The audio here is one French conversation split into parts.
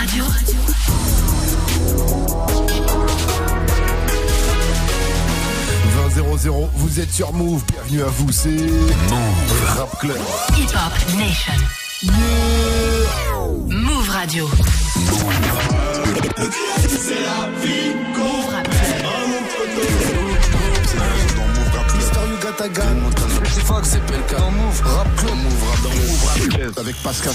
Radio. vous êtes sur Move, bienvenue à vous, c'est Move Rap Club. Hip Hop Nation. Yeah. Move Radio. C'est la vie. Move Je pas que c'est PLK. Dans Move Rap Club. Move Rap, dans Move Rap Club. Avec Pascal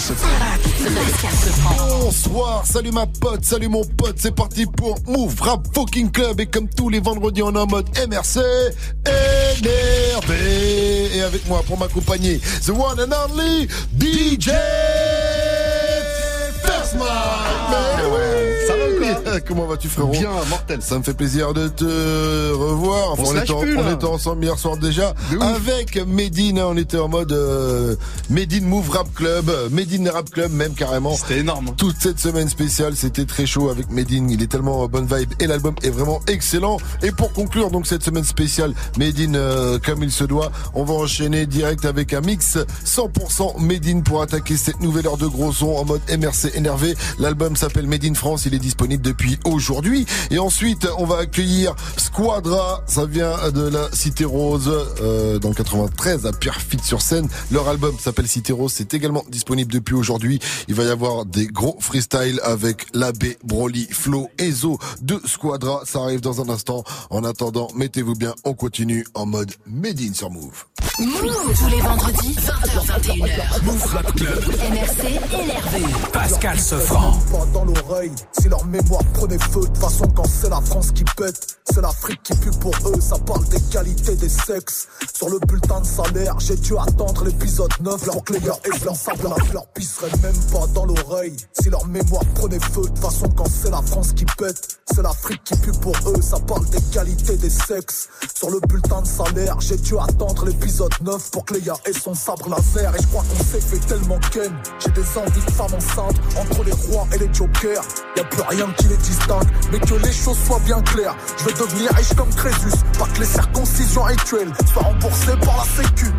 Bonsoir, salut ma pote, salut mon pote. C'est parti pour Move Rap Fucking Club. Et comme tous les vendredis, on est en mode MRC énervé. Et avec moi pour m'accompagner, the one and only DJ First Comment vas-tu frérot Bien, mortel. Ça me fait plaisir de te revoir. on, était, ensemble hier soir déjà avec Medine. On était en mode euh, Medine Move Rap Club, Medine Rap Club même carrément. C'était énorme. Hein. Toute cette semaine spéciale, c'était très chaud avec Medine. Il est tellement bonne vibe et l'album est vraiment excellent. Et pour conclure donc cette semaine spéciale Medine euh, comme il se doit, on va enchaîner direct avec un mix 100% Medine pour attaquer cette nouvelle heure de gros son en mode MRC énervé. L'album s'appelle Medine France. Il est disponible depuis aujourd'hui. Et ensuite, on va accueillir Squadra. Ça vient de la Cité Rose, euh, dans 93, à Pierrefitte-sur-Seine. Leur album s'appelle Cité Rose. C'est également disponible depuis aujourd'hui. Il va y avoir des gros freestyles avec l'abbé, Broly, Flo, Ezo de Squadra. Ça arrive dans un instant. En attendant, mettez-vous bien. On continue en mode Made in sur Move. Move tous les vendredis 20h21h. Move Rap Club. MRC énervé. Pascal dans l'oreille, leur mémoire prenait feu, de façon quand c'est la France qui pète, c'est l'Afrique qui pue pour eux, ça parle des qualités des sexes. Sur le bulletin de salaire, j'ai dû attendre l'épisode 9 pour que les gars aient leur sable leur pisserait même pas dans l'oreille. Si leur mémoire prenait feu, de façon quand c'est la France qui pète, c'est l'Afrique qui pue pour eux, ça parle des qualités des sexes. Sur le bulletin de salaire, j'ai dû attendre l'épisode 9 pour que ait son sabre laser. Et je crois qu'on s'est fait tellement ken. J'ai des envies de femmes enceintes entre les rois et les jokers. Y a plus rien qui les distingue, mais que les choses soient bien claires. Je veux devenir riche comme Crésus, pas que les circoncisions actuelles soient remboursées par la sécu.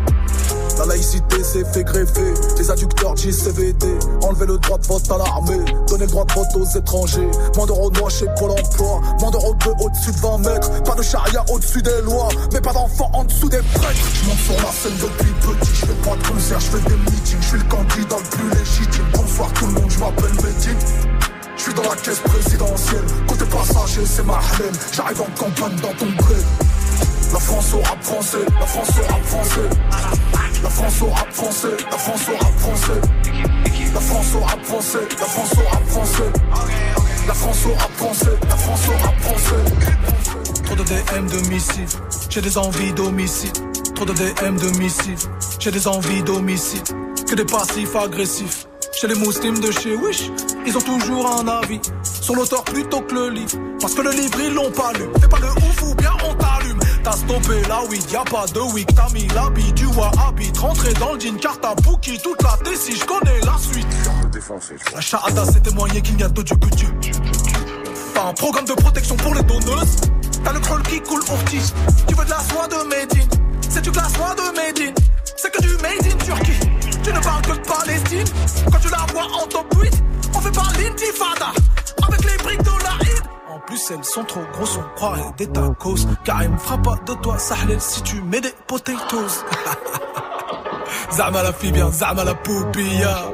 La laïcité s'est fait greffer, les adducteurs JCVD, enlever le droit de vote à l'armée, donner le droit de vote aux étrangers, moins d'euros noix chez Pôle emploi, moins d'euros au-dessus de 20 mètres, pas de charia au-dessus des lois, mais pas d'enfants en dessous des prêtres. Je monte sur la scène depuis petit, je fais pas de concert, je fais des meetings, je suis le candidat le plus légitime. Bonsoir tout le monde, je m'appelle Medine. Je suis dans la caisse présidentielle, côté passager c'est ma j'arrive en campagne dans ton gré. La France au rap français, la France au rap français. La France au rap français, la France au rap français. La France au rap français, la France au rap français. La France au rap la France au rap. Trop de DM de missives, j'ai des envies d'homicide. Trop de DM de missives, j'ai des envies d'homicide. Que des passifs agressifs. Chez les muslims de chez Wish, ils ont toujours un avis sur l'auteur plutôt que le livre. Parce que le livre ils l'ont pas lu. Fais pas le ouf ou bien on t'allume. T'as stoppé là, oui, y a pas de week. T'as mis l'habit du habit. Rentré dans le jean, car t'as bookie toute la si je connais la suite. La shahada, c'est témoigner qu'il n'y a de Dieu que Dieu. Pas un programme de protection pour les donneuses. T'as le crawl qui coule ortiz. Tu veux de la soie de Médine. C'est du la soie de Médine. C'est que du Made in Turquie. Tu ne parles que de Palestine. Quand tu la vois en top 8, on fait pas l'intifada. Avec les briques de la en plus, elles sont trop grosses, on croirait des tacos. Car il me fera pas de toi, Sahlel, si tu mets des potatoes. Zama la fille bien, Zama la poupilla.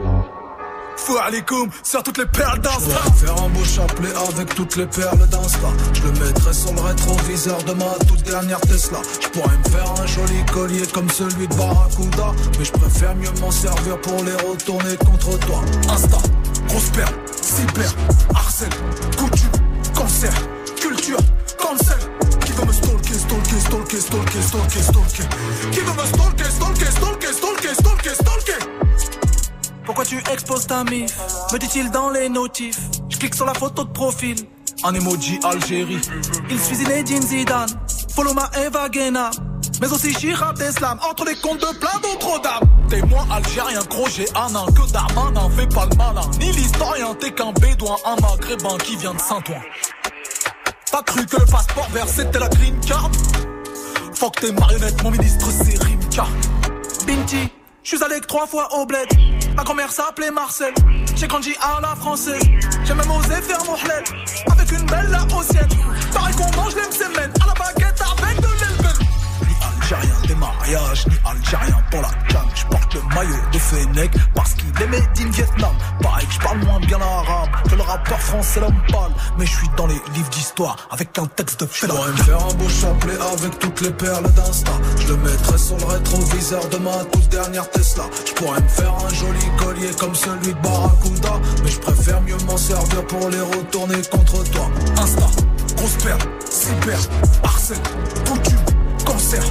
Fou alikoum sur toutes les perles d'Insta. Faire un beau chapelet avec toutes les perles d'Insta. Je le mettrai sur le rétroviseur de ma toute dernière Tesla. Je pourrais me faire un joli collier comme celui de Barracuda. Mais je préfère mieux m'en servir pour les retourner contre toi. Insta, grosse perle, cyber, harcèle, couture Cancer, culture, cancel. Qui veut me stalker, stalker, stalker, stalker, stalker, stalker. Qui veut me stalker, stalker, stalker, stalker, stalker, stalker. Pourquoi tu exposes ta mif? Me dit-il dans les notifs. Je clique sur la photo de profil. Un emoji Algérie. Il suit Zinedine Zidane. Follow ma Eva Guena mais aussi Shihab d'Islam, entre les comptes de plein d'autres dames. Témoin algérien, gros, j'ai un an que Darmanin fait pas le malin. Ni l'historien, t'es qu'un bédouin, un maghrébin qui vient de Saint-Ouen. T'as cru que le passeport vert c'était la green card? Faut que tes marionnettes, mon ministre c'est Rimka. Binti, je suis allé que trois fois au bled. Ma grand-mère s'appelait Marcel. J'ai grandi à la française. J'ai même osé faire mon hlel avec une belle laotienne. Pareil qu'on mange les semaines à la baguette mariages, ni algérien pour la canne. Je porte le maillot de Fennec parce qu'il est made in Vietnam. Pareil que je parle moins bien l'arabe que le rappeur français l'homme pâle. Mais je suis dans les livres d'histoire avec un texte de Je pourrais me faire un beau chapelet avec toutes les perles d'Insta. Je le mettrai sur le rétroviseur de ma toute dernière Tesla. Je pourrais me faire un joli collier comme celui de Barracuda. Mais je préfère mieux m'en servir pour les retourner contre toi. Insta, grosse perle, cyber, arsène, coutume, cancer,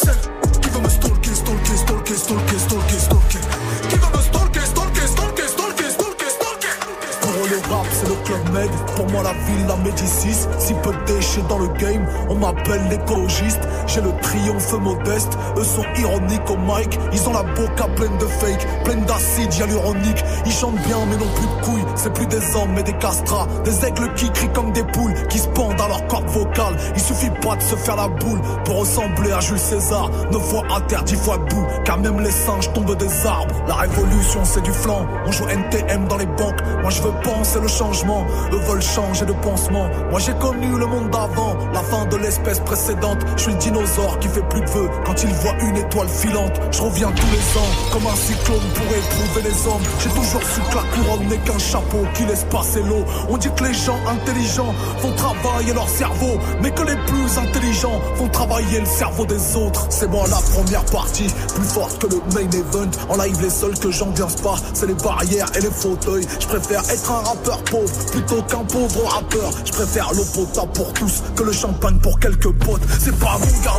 cancel. Qui veut me stalker, stalker, stalker, stalker, stalker, stalker. Qui veut me stalker, stalker, stalker, stalker, stalker, stalker. Pour le rap, c'est le club med. Pour moi, la ville, la Médicis. Si peu de déchets dans le game, on m'appelle l'écologiste. J'ai le triomphe modeste. Eux sont ironiques au mic. Ils ont la boca pleine de fake, pleine d'acide hyaluronique. Ils chantent bien, mais n'ont plus de couilles. C'est plus des hommes, mais des castrats. Des aigles qui crient comme des poules, qui se pendent à leur corde vocale. Il suffit pas de se faire la boule pour ressembler à Jules César. Neuf fois à terre, dix fois debout. Car même les singes tombent des arbres. La révolution, c'est du flanc. On joue NTM dans les banques. Moi, je veux penser le changement. Eux veulent changer de pansement. Moi, j'ai connu le monde d'avant. La fin de l'espèce précédente. Je suis le qui fait plus de vœux quand il voit une étoile filante. Je reviens tous les ans comme un cyclone pour éprouver les hommes. J'ai toujours su que la couronne n'est qu'un chapeau qui laisse passer l'eau. On dit que les gens intelligents font travailler leur cerveau, mais que les plus intelligents font travailler le cerveau des autres. C'est moi la première partie, plus forte que le main event. En live, les seuls que j'ambiance pas, c'est les barrières et les fauteuils. Je préfère être un rappeur pauvre plutôt qu'un pauvre rappeur. Je préfère l'eau potable pour tous que le champagne pour quelques potes. C'est pas mon gars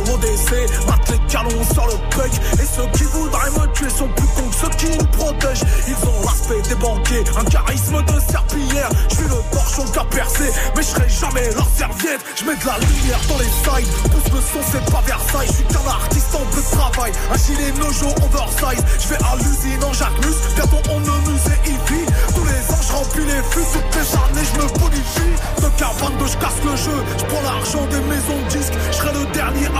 mate les canons sur le bec. Et ceux qui voudraient me tuer sont plus cons que ceux qui nous protègent. Ils ont l'aspect des banquiers, un charisme de serpillière. Je suis le torchon qu'a percé, mais je serai jamais leur serviette. Je mets de la lumière dans les sides, pousse le son, c'est pas Versailles. Je suis qu'un artiste en bleu de travail, un gilet nojo oversize. Je vais à l'usine en Jacquemus, bientôt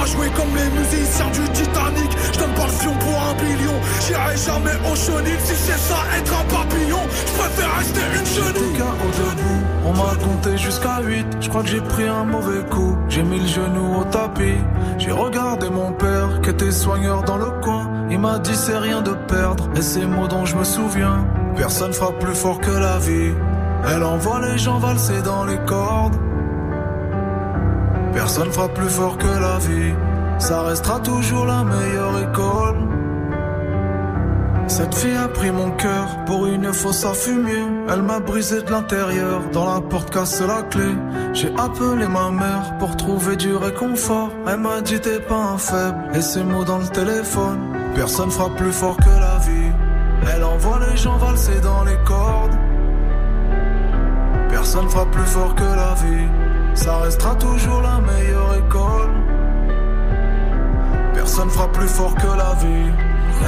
à jouer comme les musiciens du Titanic. Je donne pas le fion pour un billion, j'irai jamais au chenil. Si c'est ça, être un papillon, je préfère rester une chenille. au debout, on m'a compté jusqu'à 8 Je crois que j'ai pris un mauvais coup. J'ai mis le genou au tapis. J'ai regardé mon père qui était soigneur dans le coin. Il m'a dit c'est rien de perdre. Et ces mots dont je me souviens Personne frappe plus fort que la vie. Elle envoie les gens valser dans les cordes Personne frappe plus fort que la vie Ça restera toujours la meilleure école cette fille a pris mon cœur pour une fosse à fumier. Elle m'a brisé de l'intérieur, dans la porte casse la clé. J'ai appelé ma mère pour trouver du réconfort. Elle m'a dit t'es pas un faible, et ces mots dans le téléphone. Personne frappe plus fort que la vie. Elle envoie les gens valser dans les cordes. Personne frappe plus fort que la vie. Ça restera toujours la meilleure école. Personne frappe plus fort que la vie.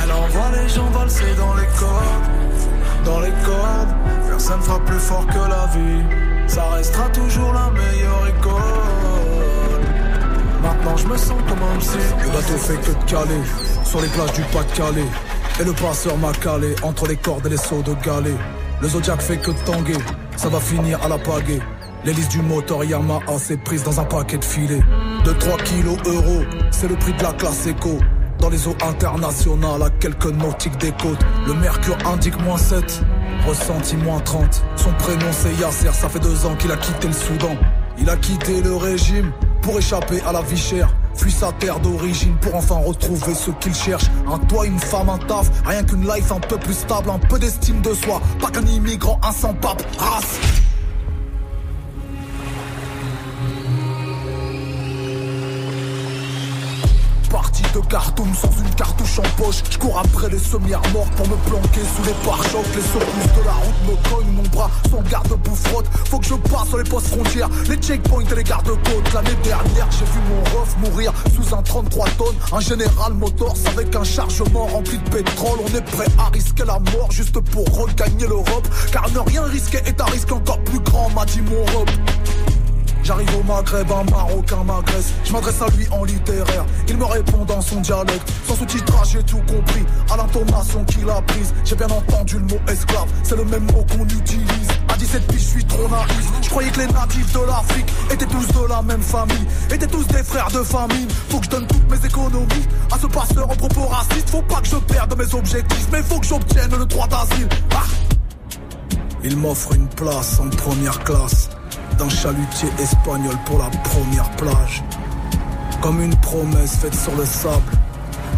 Elle envoie les gens valser dans les cordes, dans les cordes. Personne frappe plus fort que la vie. Ça restera toujours la meilleure école. Maintenant je me sens comme un psy. Le bateau fait que de caler sur les plages du Pas-de-Calais. Et le passeur m'a calé entre les cordes et les sauts de galets. Le Zodiac fait que de tanguer, ça va finir à la pagaie. L'hélice du moteur Yamaha s'est prise dans un paquet de filets. De 3 kilos euros, c'est le prix de la classe éco. Dans les eaux internationales, à quelques nautiques des côtes, le mercure indique moins 7, ressenti moins 30. Son prénom c'est Yasser, ça fait deux ans qu'il a quitté le Soudan. Il a quitté le régime pour échapper à la vie chère. Fuit sa terre d'origine pour enfin retrouver ce qu'il cherche. Un toit, une femme, un taf, rien qu'une life un peu plus stable, un peu d'estime de soi. Pas qu'un immigrant, un sans pape, race. De Khartoum sans une cartouche en poche. Je cours après les sommières morts pour me planquer sous les pare-chocs. Les secousses de la route me cognent, mon bras son garde-boue frotte. Faut que je passe sur les postes frontières, les checkpoints et les gardes-côtes. L'année dernière, j'ai vu mon ref mourir sous un 33 tonnes. Un général Motors avec un chargement rempli de pétrole. On est prêt à risquer la mort juste pour regagner l'Europe. Car ne rien risquer est un risque encore plus grand, m'a dit mon robe. J'arrive au Maghreb, un Marocain m'agresse. Je m'adresse à lui en littéraire. Il me répond dans son dialecte. Sans sous-titrage, j'ai tout compris. À l'intonation qu'il a prise, j'ai bien entendu le mot esclave. C'est le même mot qu'on utilise. À 17 piges, je suis trop naïf. Je croyais que les natifs de l'Afrique étaient tous de la même famille. Étaient tous des frères de famille. Faut que je donne toutes mes économies à ce passeur en propos raciste. Faut pas que je perde mes objectifs, mais faut que j'obtienne le droit d'asile. Ah il m'offre une place en première classe d'un chalutier espagnol pour la première plage. Comme une promesse faite sur le sable,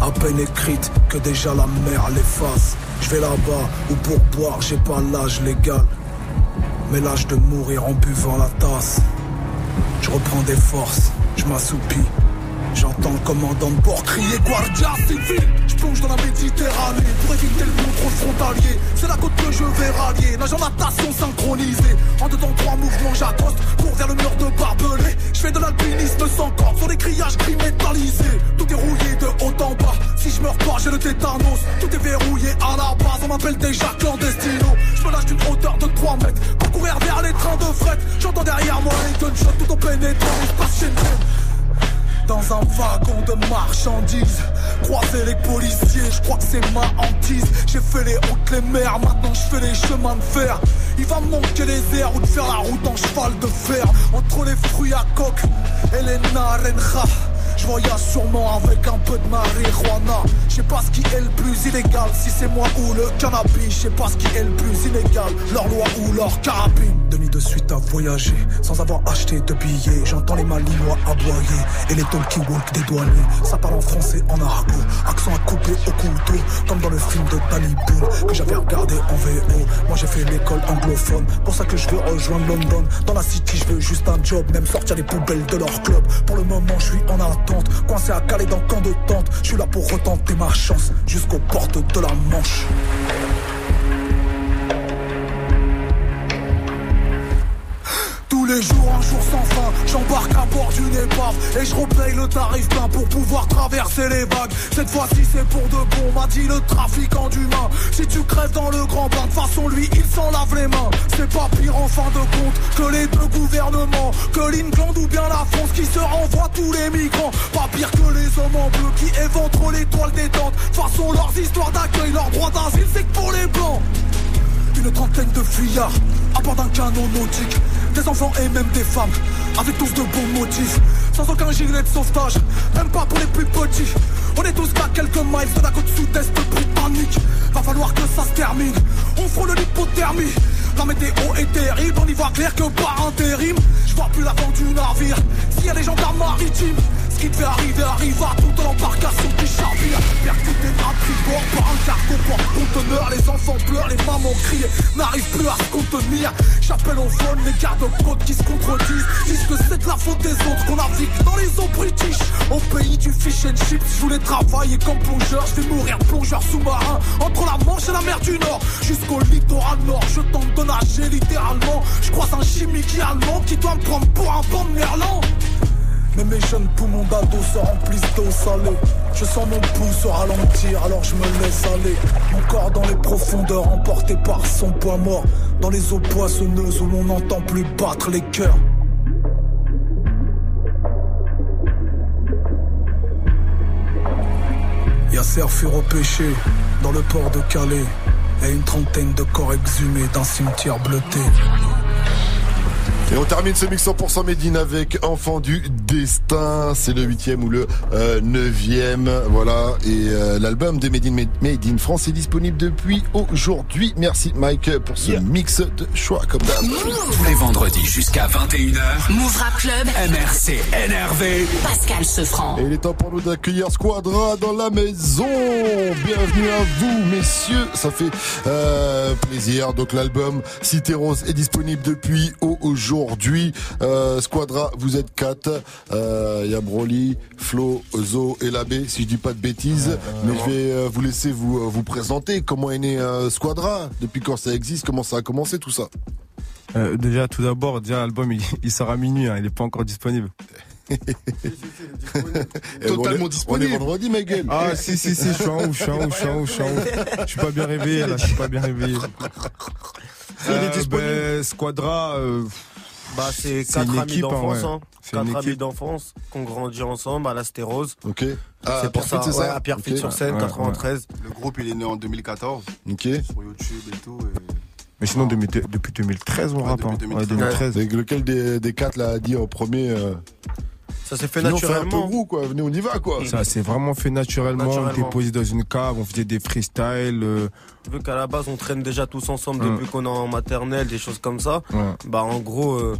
à peine écrite que déjà la mer l'efface. Je vais là-bas où pour boire j'ai pas l'âge légal, mais l'âge de mourir en buvant la tasse. Je reprends des forces, je m'assoupis J'entends le commandant de bord crier Guardia civil. Je plonge dans la Méditerranée pour éviter le contrôle frontalier. C'est la côte que je vais rallier. Nage en natation synchronisée. En temps trois mouvements j'accoste Pour vers le mur de barbelé Je fais de l'alpinisme sans corde Sur les criages gris Tout est rouillé de haut en bas. Si je meurs pas j'ai le tétanos. Tout est verrouillé à la base. On m'appelle déjà clandestino. Je me lâche d'une hauteur de 3 mètres Pour courir vers les trains de fret. J'entends derrière moi les gunshots tout en pénétrant dans un wagon de marchandises. Croiser les policiers, je crois que c'est ma hantise. J'ai fait les routes, les mers, maintenant je fais les chemins de fer. Il va me manquer les airs ou de faire la route en cheval de fer. Entre les fruits à coque et les narenja. Je voyage sûrement avec un peu de marijuana. Je sais pas ce qui est le plus illégal, si c'est moi ou le cannabis. Je sais pas ce qui est le plus illégal, leur loi ou leur carabine. Demi de suite à voyager, sans avoir acheté de billets. J'entends les malinois aboyer et les talkie walk des douaniers. Ça parle en français, en argot, accent à couper au couteau, comme dans le film de Danny Boone que j'avais regardé en VO. Moi j'ai fait l'école anglophone, pour ça que je veux rejoindre London. Dans la city, je veux juste un job, même sortir les poubelles de leur club. Pour le moment, je suis en attente Coincé à Calais dans camp de tente. Je suis là pour retenter ma chance Jusqu'aux portes de la Manche les jours, un jour sans fin, j'embarque à bord d'une épave et je repaye le tarif plein pour pouvoir traverser les vagues. Cette fois-ci c'est pour de bon, m'a dit le trafiquant d'humains. Si tu crèves dans le grand bain, de façon lui il s'en lave les mains. C'est pas pire en fin de compte que les deux gouvernements, que l'England ou bien la France qui se renvoie tous les migrants. Pas pire que les hommes en bleu qui éventrent l'étoile détente. Façon leurs histoires d'accueil, leurs droits d'asile, c'est que pour les blancs. Une trentaine de fuyards à bord d'un canon nautique des enfants et même des femmes, avec tous de bons motifs, sans aucun gilet de sauvetage, même pas pour les plus petits. On est tous qu'à quelques miles de la côte sud-est britannique. Va falloir que ça se termine, on frôle l'hypothermie. La météo est terrible, on y voit clair que par intérim. Je vois plus l'avant du navire, s'il y a des gendarmes maritimes. Ce qui devait arriver arriva tout en embarcation qui charbille. Percuté à tribord par un cargo porte-conteneur Les enfants pleurent, les mamans crient. N'arrivent plus à se contenir. J'appelle au phone les gardes-côtes qui se contredisent. Disent c'est de la faute des autres qu'on navigue dans les eaux british. Au pays du fish and chips, je voulais travailler comme plongeur. Je vais mourir plongeur sous-marin Entre la Manche et la mer du Nord. Jusqu'au littoral nord, je tente de nager littéralement. Je croise un chimique allemand qui doit me prendre pour un bon merlan mais mes jeunes poumons d'ado se remplissent d'eau salée. Je sens mon pouls se ralentir, alors je me laisse aller. Mon corps dans les profondeurs, emporté par son poids mort. Dans les eaux poissonneuses où l'on n'entend plus battre les cœurs. Yasser fut repêché dans le port de Calais et une trentaine de corps exhumés d'un cimetière bleuté. Et on termine ce mix 100% Médine avec Enfant du Destin. C'est le huitième ou le euh, neuvième. Voilà. Et euh, l'album de Médine Made in France est disponible depuis aujourd'hui. Merci Mike pour ce mix de choix comme d'hab. Tous les vendredis jusqu'à 21h. Move Rap Club. MRC NRV. Pascal Sefranc. Et il est temps pour nous d'accueillir Squadra dans la maison. Bienvenue à vous, messieurs. Ça fait euh, plaisir. Donc l'album Cité Rose est disponible depuis aujourd'hui aujourd'hui. Euh, Squadra, vous êtes quatre. Il euh, y a Broly, Flo, Zo et Labé, si je dis pas de bêtises. Mais je vais euh, vous laisser vous, vous présenter. Comment est né Squadra Depuis quand ça existe Comment ça a commencé tout ça déjà, tout d'abord, déjà l'album il, sort à minuit, hein, il est pas encore disponible. Totalement disponible. On est vendredi, ma gueule. Ah, si, si, si, je suis en haut, je suis en haut, je suis en haut, je suis en haut. Je suis pas bien réveillé, là, je suis pas bien réveillé. Euh, il est disponible. Ben, Squadra, Bah, c'est quatre une amis hein, d'enfance, ouais. hein. C'est une Quatre amis d'enfance qu'on grandit ensemble à la stérose. Ok. Ah, c'est pour ça, c'est ouais, ça à Pierrefitte Ok. sur scène, Ouais, 93. Le groupe, il est né en 2014 Ok. sur YouTube et tout. et- Mais sinon, depuis, depuis 2013, on Ouais, rappe. depuis hein. 2013. Ouais, 2013. C'est lequel des, des quatre là a dit en premier euh, Ça s'est fait venez, on fait un peu naturellement. quoi, venez on y va quoi. Ça s'est vraiment fait naturellement. On Naturellement. était posé dans une cave, on faisait des freestyles. euh, Vu qu'à la base, on traîne déjà tous ensemble Mm. depuis qu'on est en maternelle, des choses comme ça? ouais. Bah, en gros, euh,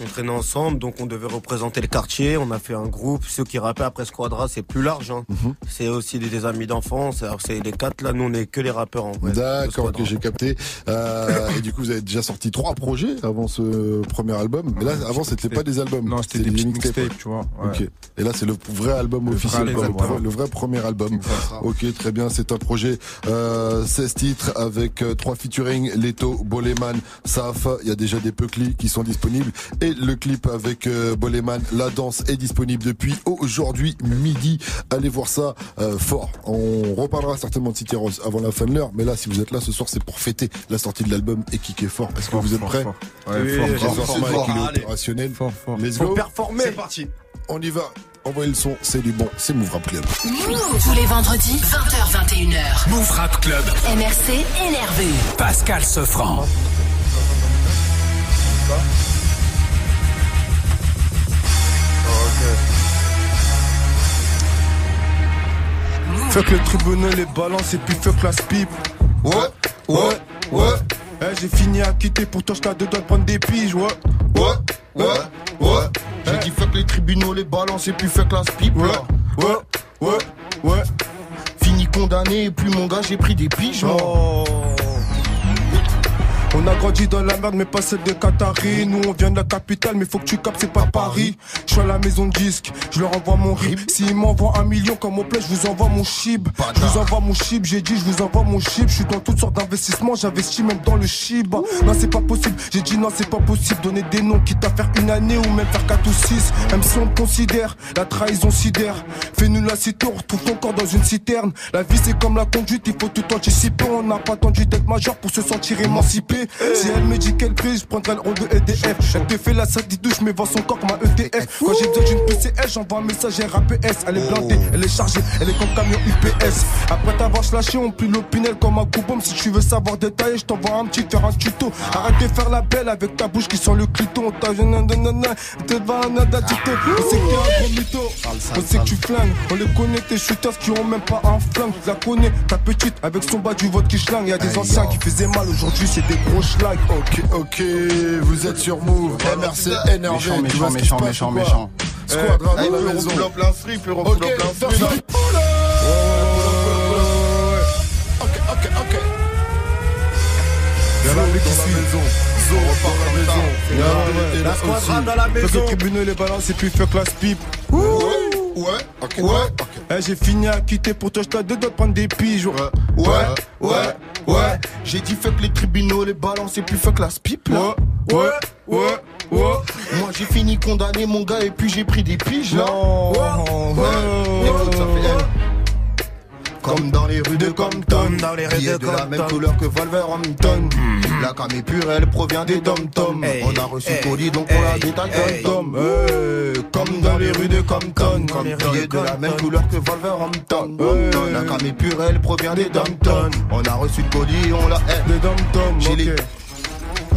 on traînait ensemble, donc on devait représenter le quartier. On a fait un groupe. Ceux qui rappaient après Squadra, c'est plus large. Hein. Mhm. C'est aussi des, des amis d'enfance. Alors, c'est les quatre là. Nous, on est que les rappeurs en vrai. D'accord, ok, Squadra. j'ai capté. Euh, et du coup, vous avez déjà sorti trois projets avant ce premier album. Mais là, avant, c'était pas des albums. Non, c'était des des mixtapes. tu vois. ouais. Ok. Et là, c'est le vrai album Le officiel, vrai quoi, album, le, pre- voilà. le vrai premier album. Ok, très bien. C'est un projet euh, 16 titres avec euh, trois featuring Leto, Boleman, Saf. Il y a déjà des Peucli qui sont disponibles et le clip avec euh, Boleman, La danse est disponible depuis aujourd'hui midi. Allez voir ça euh, fort. On reparlera certainement de City Rose avant la fin de l'heure, mais là, si vous êtes là ce soir, c'est pour fêter la sortie de l'album et kicker fort. Est-ce que Fort, vous êtes fort, prêts fort. Ouais, Oui, fort, opérationnel. fort, fort. Let's go. performer. C'est parti. On y va. Envoyez le son, c'est du bon, c'est Move Rap Club. Tous les vendredis, 20h21h. Move Rap Club. MRC énervé. Pascal Sefranc. Fuck les tribunaux, les balances et puis fuck la pipe. Ouais, ouais, ouais, Eh, j'ai fini à quitter, pourtant j'étais à deux doigts de prendre des piges, ouais. ouais, ouais, ouais. J'ai dit fuck les tribunaux, les balances et puis fuck la pipe. Ouais, ouais, ouais, ouais. Fini condamné et puis mon gars, j'ai pris des piges. moi. Oh. On a grandi dans la merde, mais pas celle des Qataris. Nous, on vient de la capitale, mais faut que tu captes, c'est pas Paris. Je suis à la maison de disque, je leur envoie mon rip. S'ils m'envoient un million comme au plaît, je vous envoie mon chib. Je vous envoie mon chib, j'ai dit, je vous envoie mon chib. Je suis dans toutes sortes d'investissements, j'investis même dans le chib. Non, c'est pas possible, j'ai dit non, c'est pas possible. Donner des noms, quitte à faire une année ou même faire 4 ou 6. Même si on considère la trahison sidère. Fais-nous la cité, on retrouve ton corps dans une citerne. La vie, c'est comme la conduite, il faut tout anticiper. On n'a pas attendu d'être majeur pour se sentir émancipé. Si elle me dit qu'elle prise, je prendrai le rôle de EDF. Elle te fait la salle douche, mais vend son corps comme un ETF. Quand j'ai besoin d'une PCS, j'envoie un message RAPS. Elle est blindée, elle est chargée, elle est comme camion UPS. Après t'avoir lâché, on plie l'opinel comme un coubom. Si tu veux savoir détailler, je t'envoie un petit faire un tuto. Arrête de faire la belle avec ta bouche qui sent le clito. On t'a. On sait que t'es un gros mytho. On sait que tu flingues. On les connaît, tes shooters qui ont même pas un flingue. Je la connais, ta petite, avec son bas du vote qui schlingue. Y a des anciens qui faisaient mal, aujourd'hui c'est des gros. Ok, ok, vous êtes sur Move, MRC énervé. Méchant, méchant, méchant, méchant, méchant. Squadra Eh, dans la maison. en plein strip, refoule Ok, plein strip. Ok, ok, ok. Y'a la mec dans ici. la maison. Zo repart dans la maison. La- La dans la Fuck maison. les tribunaux, les balances et puis fuck la pipe. Ouais, ouais, ouais. Eh, j'ai fini à quitter, pourtant j'étais à deux doigts de prendre des piges. ouais. ouais, ouais, ouais. J'ai dit fuck les tribunaux, les balances et puis fuck la pipe là. Ouais, ouais, ouais, ouais. Moi j'ai fini condamné mon gars et puis j'ai pris des piges là. Ouais. Écoute, ça fait elle. Comme dans les rues de Compton, dans les rues de de la même couleur que Wolverhampton. La cam est pure, elle provient des dom-tom. Hey, On a reçu hey, colis donc on la détaille hey. tom Comme dans les rues de Compton, comme billet de la même couleur que Wolverhampton. La cam est pure, elle provient des dom-tom. On a reçu le colis, on l'a. eh. Des les-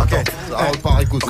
ok. Ça repart, écoute.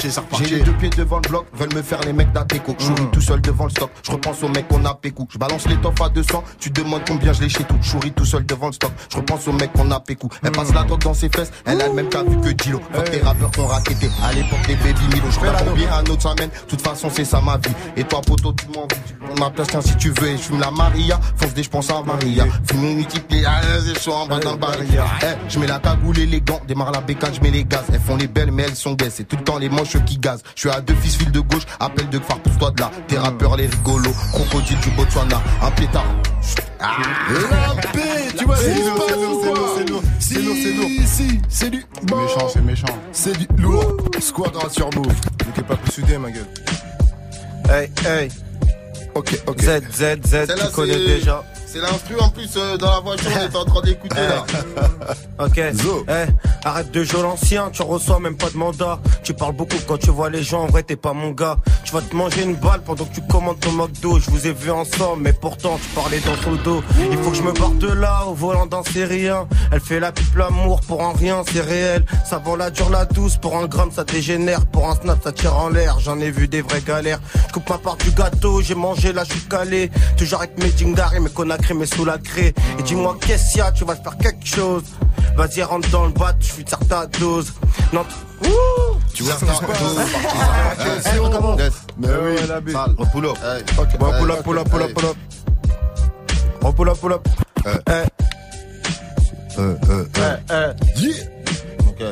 C'est reparti. J'ai les deux pieds devant le bloc, veulent me faire les mecs d'Ateco. Je souris tout seul devant le stock, je repense aux mecs qu'on a pécou. Je balance l'étoffe à 200, tu demandes combien je l'ai chez tout. Je souris tout seul devant le stock, je repense aux mecs qu'on a pécou. Elle passe la drogue dans ses fesses, elle a le même cas vu que Dilo. Fuck tes rappeurs qu'on raquetté, à l'époque des baby Milo. Je fais la bien un autre semaine, de toute façon c'est ça ma vie. Et toi poto, tu m'en prends ma place, tiens si tu veux. Et je fume la Maria, fonce des je pense à Maria. Fume une multiplié, ah, c'est chaud en bas dans le barrière. Eh, je mets la cagoule gants, démarre la bécane, je mets les gaz. Elles font les belles mais elles sont gays, c'est tout le temps les moches qui gazent. Je suis à deux fils fil de gauche, appel de phare, pousse-toi de là. Tes rappeurs les rigolos, crocodile du Botswana, un pétard. Ah, La paix, tu vois, C'est c'est lourd, c'est lourd, ou c'est lourd, c'est lourd. C'est lourd, c'est lourd. Si, c'est du c'est méchant, c'est méchant. C'est du lourd. Squadra sur Move. T'es pas plus soudé, ma gueule. Hey, hey. Ok, ok. Z, Z, Z, tu connais c'est- déjà. C'est l'instru en plus euh, dans la voiture, on est en train d'écouter là. Ok. Eh, arrête de jouer l'ancien, tu reçois même pas de mandat. Tu parles beaucoup quand tu vois les gens, en vrai t'es pas mon gars. Tu vas te manger une balle pendant que tu commandes ton McDo. Je vous ai vu ensemble, mais pourtant tu parlais dans son dos. Il faut que je me barre de là, au volant d'un rien. Elle fait la pipe l'amour pour un rien, c'est réel. Ça vend la dure, la douce, pour un gramme ça dégénère. Pour un snap ça tire en l'air, j'en ai vu des vraies galères. Je coupe ma part du gâteau, j'ai mangé là, je suis calé. Toujours avec mes dingari, mais qu'on créé, mais sous la craie. Et dis-moi qu'est-ce qu'il y a, tu vas faire quelque chose. Vas-y, rentre dans le bat, je suis de ta dose. Non, tu vois, ça se Mais oui, la bille. Pull up. Pull up, pull up, pull up, pull up. On pull up, pull up. Eh. Euh, euh, euh. Yeah. Ok.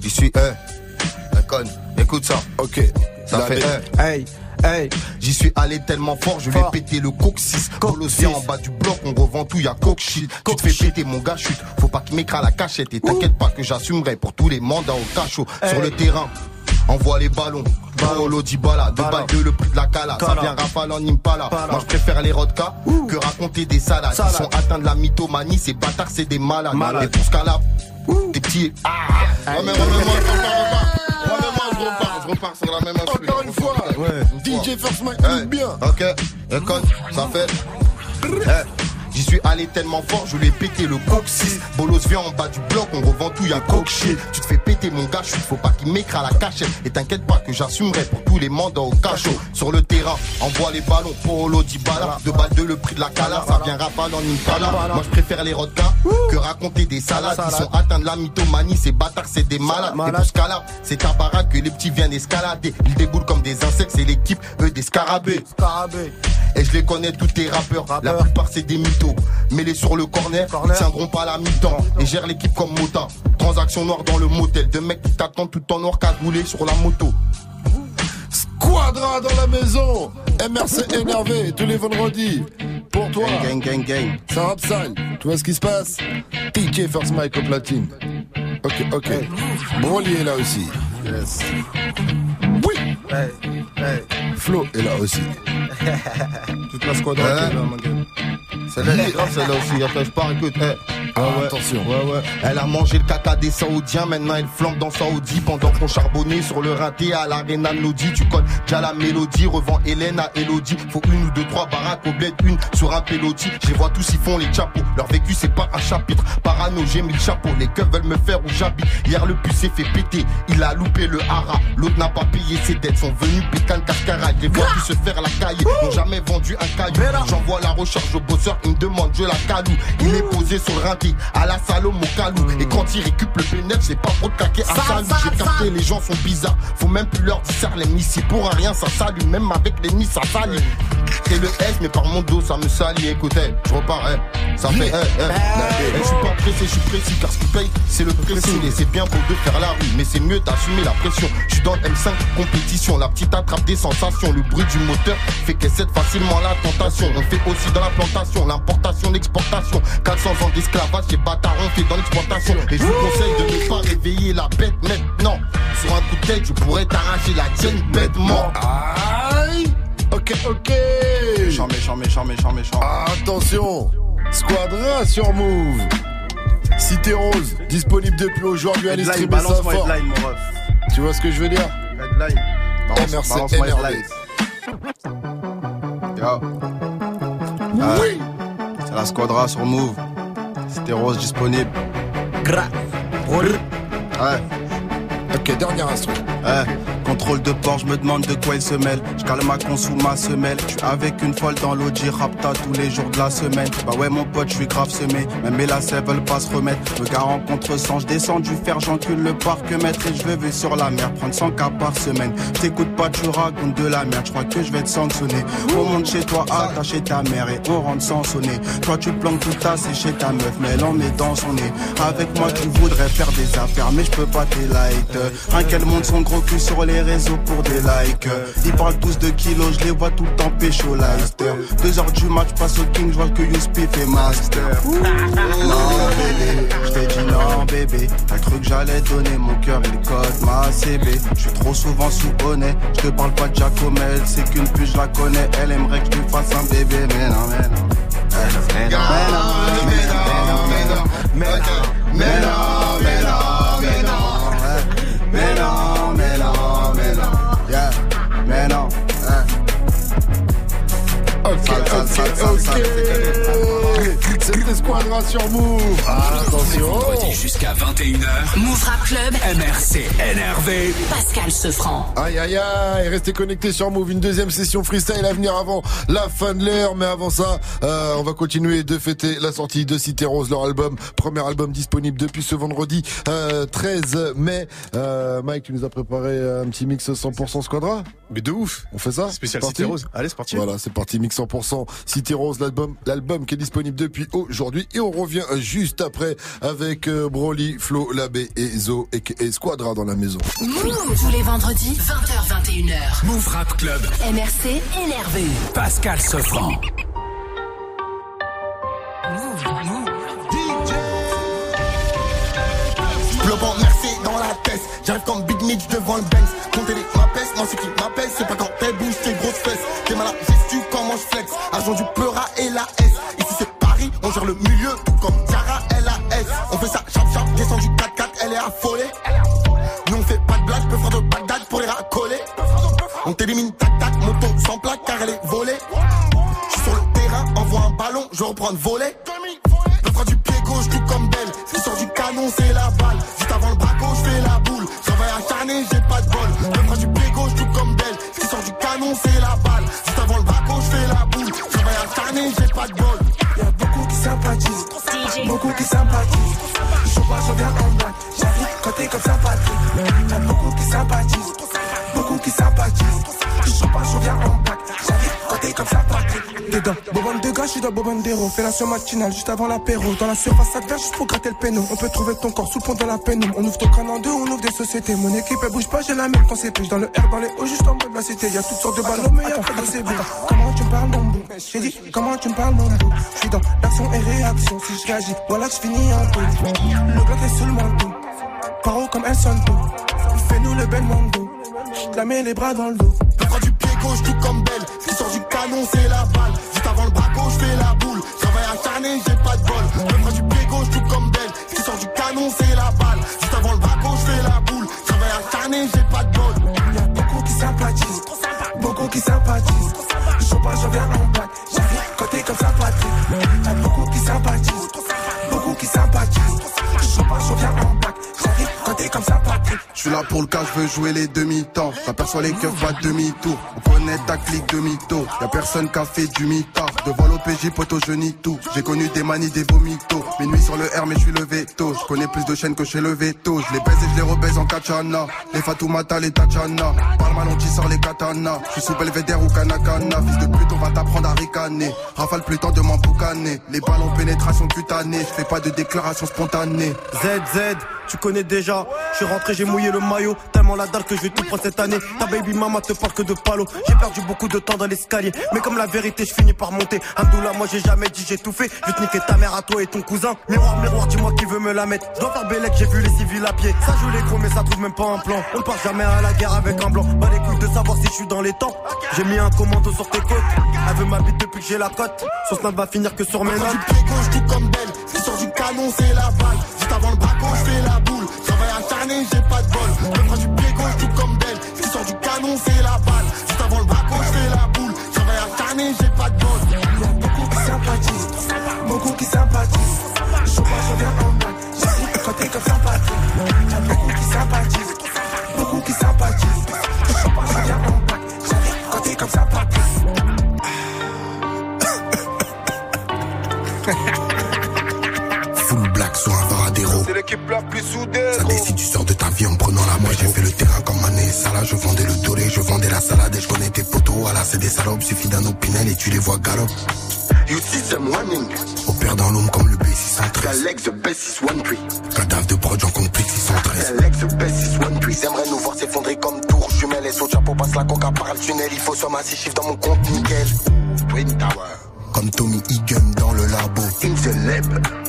J'y suis, eh. Con, écoute ça. Ok. Ça fait, hey. Hey. J'y suis allé tellement fort, je vais péter le coccyx. Colossien en bas du bloc, on revend tout, y'a coke shit. Tu te fais péter mon gars, chute. Faut pas qu'il m'écrase la cachette. Et t'inquiète pas que j'assumerai pour tous les mandats au cachot. Sur le terrain, envoie les ballons. Dybala, deux balles de le prix de la cala. Ça vient rafale en Impala. Moi je préfère les rodkas que raconter des salades. Ils sont atteints de la mythomanie, ces bâtards c'est des malades. Et pour ce cas-là. Ah Remets-moi, remets-moi, remets-moi, je repars, je repars sur la même. DJ First Mike, bien. Ok, écoute, ça fait. Suis allé tellement fort, je lui ai pété le coccyx. Bolos vient en bas du bloc, on revend tout, y'a coke shit. Tu te fais péter mon gars, faut pas qu'il m'écrase la cachette. Et t'inquiète pas que j'assumerai pour tous les mandats au cachot. Sur le terrain, envoie les ballons, Polo Dybala. Deux balles de le prix de la cala, ça vient rafale en Impala. Moi je préfère les rodkas que raconter des salades. Ils sont atteints de la mythomanie, ces bâtards c'est des malades. Et pour ce cas-là, c'est ta baraque que les petits viennent escalader. Ils déboulent comme des insectes, c'est l'équipe, eux des scarabées. Scarabée. Et je les connais tous tes rappeurs. La plupart c'est des mythos. Mets-les sur le corner, tiendront pas la mi-temps. Et gère l'équipe comme Mota. Transaction noire dans le motel. Deux mecs qui t'attendent tout en noir cagoulé sur la moto. Quadra dans la maison. MRC énervé tous les vendredis. Pour toi. Gang, gang, gang. Ça rappe sale. Tu vois ce qui se passe? DJ First Mike au platine. Ok, ok. Broly est là aussi. Yes. Oui. Hey. Hey. Flo est là aussi. Toute la squad Ouais. est là, mon gars. Celle-là, celle-là aussi. Attends, je pars, écoute. eh. Ah, ouais. attention. Ouais, ouais. Elle a mangé le caca des Saoudiens, maintenant elle flambe dans Saoudi. Pendant qu'on charbonnait sur le rinté à l'arena Lodi. Tu connais déjà la mélodie, revends Hélène à Elodie. Faut une ou deux, trois baraques au bled, une sur un pélotis. Je les vois tous, ils font les chapeaux. Leur vécu, c'est pas un chapitre. Parano, j'ai mis le chapeau. Les keufs veulent me faire où j'habite. Hier, le puce s'est fait péter. Il a loupé le hara. L'autre n'a pas payé ses dettes. Sont venus pécan le cascara. Je les vois tous se faire la caille. N'ont jamais vendu un caillou. J'envoie la recharge au bosseur. Il me demande, je la calou. Il est posé sur le rinté. À la Salom au calou. Et quand il récupère le bénéfice, c'est pas pour claquer à salut. J'ai capté, les gens sont bizarres. Faut même plus leur dire les ici pour un rien, ça salue. Même avec l'ennemi, ça salit. C'est le S, mais par mon dos, ça me salit. Écoutez, je repars, eh. Ça fait, eh, eh. Eh, Je suis pas pressé, je suis précis, car ce qui paye, c'est le pressing. Et c'est bien beau de faire la rue, mais c'est mieux d'assumer la pression. Je suis dans le M5 compétition, la petite attrape des sensations. Le bruit du moteur fait qu'elle cède facilement la tentation. On fait aussi dans la plantation, l'importation, l'exportation. 400 ans d'esclavage, les bâtards on fait dans l'exploitation. Et je vous conseille de ne pas réveiller la bête maintenant. Sur un coup de tête, je pourrais t'arracher la tienne bêtement. Aïe. Ok, ok. Méchant, méchant, méchant, méchant, méchant. Attention. Squadra sur Move. Cité Rose, disponible depuis aujourd'hui à ça balance-moi fort. headline, mon ref. Tu vois ce que je veux dire? Headline. Balance- MRC balance-moi énervé. headline. Yo. Oui. C'est la squadra sur Move. C'était rose disponible. Gra. Broly. Ouais. Ok, dernier instru. Eh, contrôle de port, je me demande de quoi il se mêle. Je cale ma con sous ma semelle. Je avec une folle dans l'Audi Rapta tous les jours de la semaine. Bah ouais, mon pote, je suis grave semé. Même mes lacets veulent pas se remettre. Me gare en contre-sens, je descends du fer, j'encule le parc-mètre et je vais vivre sur la mer. Prendre 100 cas par semaine. Je t'écoute pas, tu racontes de la merde. Je crois que je vais te sanctionner. On monte chez toi, attaché ta mère et on rentre sans sonner. Toi, tu planques tout c'est chez ta meuf, mais en met dans son nez. Avec moi, tu voudrais faire des affaires, mais je peux pas tes likes. Un qu'elle monte son gros cul sur les réseaux pour des likes. Ils parlent tous de kilos, je les vois tout le temps pécho Leicester. Deux heures du match, passe au King, je vois que Youspif est master. Non bébé, je t'ai dit non bébé. T'as cru que j'allais donner mon cœur et le code ma CB. Je suis trop souvent sous honnête. Je te parle pas de Jacomel, c'est qu'une puce, je la connais. Elle aimerait que je lui fasse un bébé, mais non, mais non. Mais non, mais non, mais non, mais non, mais non, mais non, African, South African. C'était Squadra sur Move. Attention. Vendredi jusqu'à 21h. Move Rap Club. MRC NRV. Pascal Sefranc. Aïe aïe aïe, restez connectés sur Move, une deuxième session freestyle à venir avant la fin de l'heure, mais avant ça, euh, on va continuer de fêter la sortie de Cité Rose, leur album, premier album disponible depuis ce vendredi euh, 13 mai. Euh, Mike, tu nous as préparé un petit mix 100% Squadra? Mais de ouf On fait ça? Spécial C'est Cité Rose. Allez, c'est parti. Voilà, c'est parti, mix 100% City Rose, l'album, l'album qui est disponible depuis aujourd'hui. Et on revient juste après avec euh, Broly, Flo, Labé et Zo et, et Squadra dans la maison. Move. Tous les vendredis, 20h, 21h. Move Rap Club. MRC énervé. Pascal Sefranc. Le bon merci dans la tête. J'arrive comme Big Mitch devant le Benz. Comptez les m'appelle, moi ce qui m'appelle, c'est pas quand t'es bouge tes grosses fesses. T'es mal à gestu, comment je flex? Argent du pleura et la S. Gère le milieu, comme Zara LAS. On fait ça chap chap, descend du 4-4, elle est affolée. Nous on fait pas de blague, peu faire de Bagdad pour les racoler. On t'élimine tac tac, moto sans plaque car elle est volée. Je suis sur le terrain, envoie un ballon, je reprends de voler. Beaucoup qui sympathisent. Je vois, je viens en blague, j'arrive t'es comme sympathique. Y'a beaucoup qui sympathisent, beaucoup qui sympathisent. Je vois, je viens en blague, j'arrive t'es comme sympathique. Dedans, Bobon de gars, je suis dans Bobandero. Fellation matinale juste avant l'apéro. Dans la surface adverse, juste pour gratter le péno. On peut trouver ton corps sous le pont de la pénombre. On ouvre ton crâne en deux, on ouvre des sociétés. Mon équipe elle bouge pas, j'ai la même quand c'est. Dans le R, dans les hauts, juste en bas de la cité. Y'a toutes sortes de ballons, mais y'a pas de CB. Comment tu parles, mon J'ai dit, comment tu me parles, mon bout Je suis dans l'action et réaction. Si je réagis, voilà que je finis en tout. Le bloc est sous le manteau. Paro comme un santo. Fais-nous le bel mango. Je la mets les bras dans le dos. Fera du pied gauche, tout comme Belle. Ce qui sort du canon, c'est la balle. Juste avant le braco, je fais la boule. J'envoie acharné, j'ai pas de bol. Fera du pied gauche, tout comme Belle. Ce qui sort du canon, c'est la balle. Pour le cas, je veux jouer les demi-temps. J'aperçois les keufs, pas demi-tour. On connaît ta clique demi-tour. Y'a personne qui a fait du mitard. Devant l'OPJ, poteau, je nie tout. J'ai connu des manies, des vomitos. Minuit sur le R, mais je suis le veto. Je connais plus de chaînes que chez le veto. Je les baise et je les rebaise en katana. Les Fatoumata, les Tachana. Parle mal, on sort les katanas. Je suis sous Belvedere ou Kanakana. Fils de pute, on va t'apprendre à ricaner. Rafale plus temps de m'emboucaner. Les balles en pénétration cutanée. Je fais pas de déclaration spontanée. ZZ, tu connais déjà. Je suis rentré, j'ai mouillé le maillot. Tellement la dalle que je vais tout prendre cette année. Ta baby mama te parle que de palo. J'ai perdu beaucoup de temps dans l'escalier. Mais comme la vérité, je finis par monter. Abdullah, moi j'ai jamais dit j'ai tout fait. Je vais te niquer ta mère à toi et ton cousin. Miroir, miroir, dis-moi qui veut me la mettre. Je dois faire Bélec, j'ai vu les civils à pied. Ça joue les gros, mais ça trouve même pas un plan. On part jamais à la guerre avec un blanc. Bah les couilles de savoir si je suis dans les temps. J'ai mis un commando sur tes côtes. Elle veut ma bite depuis que j'ai la cote. Son snap va finir que sur mes notes. du pied gauche, comme Belle. Ce qui sort du canon, c'est la balle. Juste avant le braco, je fais la boule. J'envoie acharné, j'ai pas de bol. Le fera du pied gauche, tout comme Belle. Ce qui sort du canon, c'est la balle. Juste avant le braco, je fais la boule. J'envoie acharné, j'ai pas de bol. Y'a beaucoup qui sympathisent, beaucoup qui sympathisent. Je pas, je viens en blague, j'arrive côté comme sympathique. La plus soudée. Ça décide, tu sors de ta vie en prenant la main. J'ai fait le terrain comme Mané Salah. Je vendais le doré, je vendais la salade et je connais tes potos. Voilà, c'est des salopes. Suffit d'un opinel et tu les vois galop. You see them running. Opère dans l'ombre comme le B613. Alex, the best is one tree. Cadavre de prod, j'en compte plus que 613. Alex, the best is one tree. J'aimerais nous voir s'effondrer comme tour. Jumelles et saut chapeau passe la coca par le tunnel. Il faut somme à six chiffres dans mon compte nickel. Twin Tower. Comme Tommy Egan dans le labo. In the lab.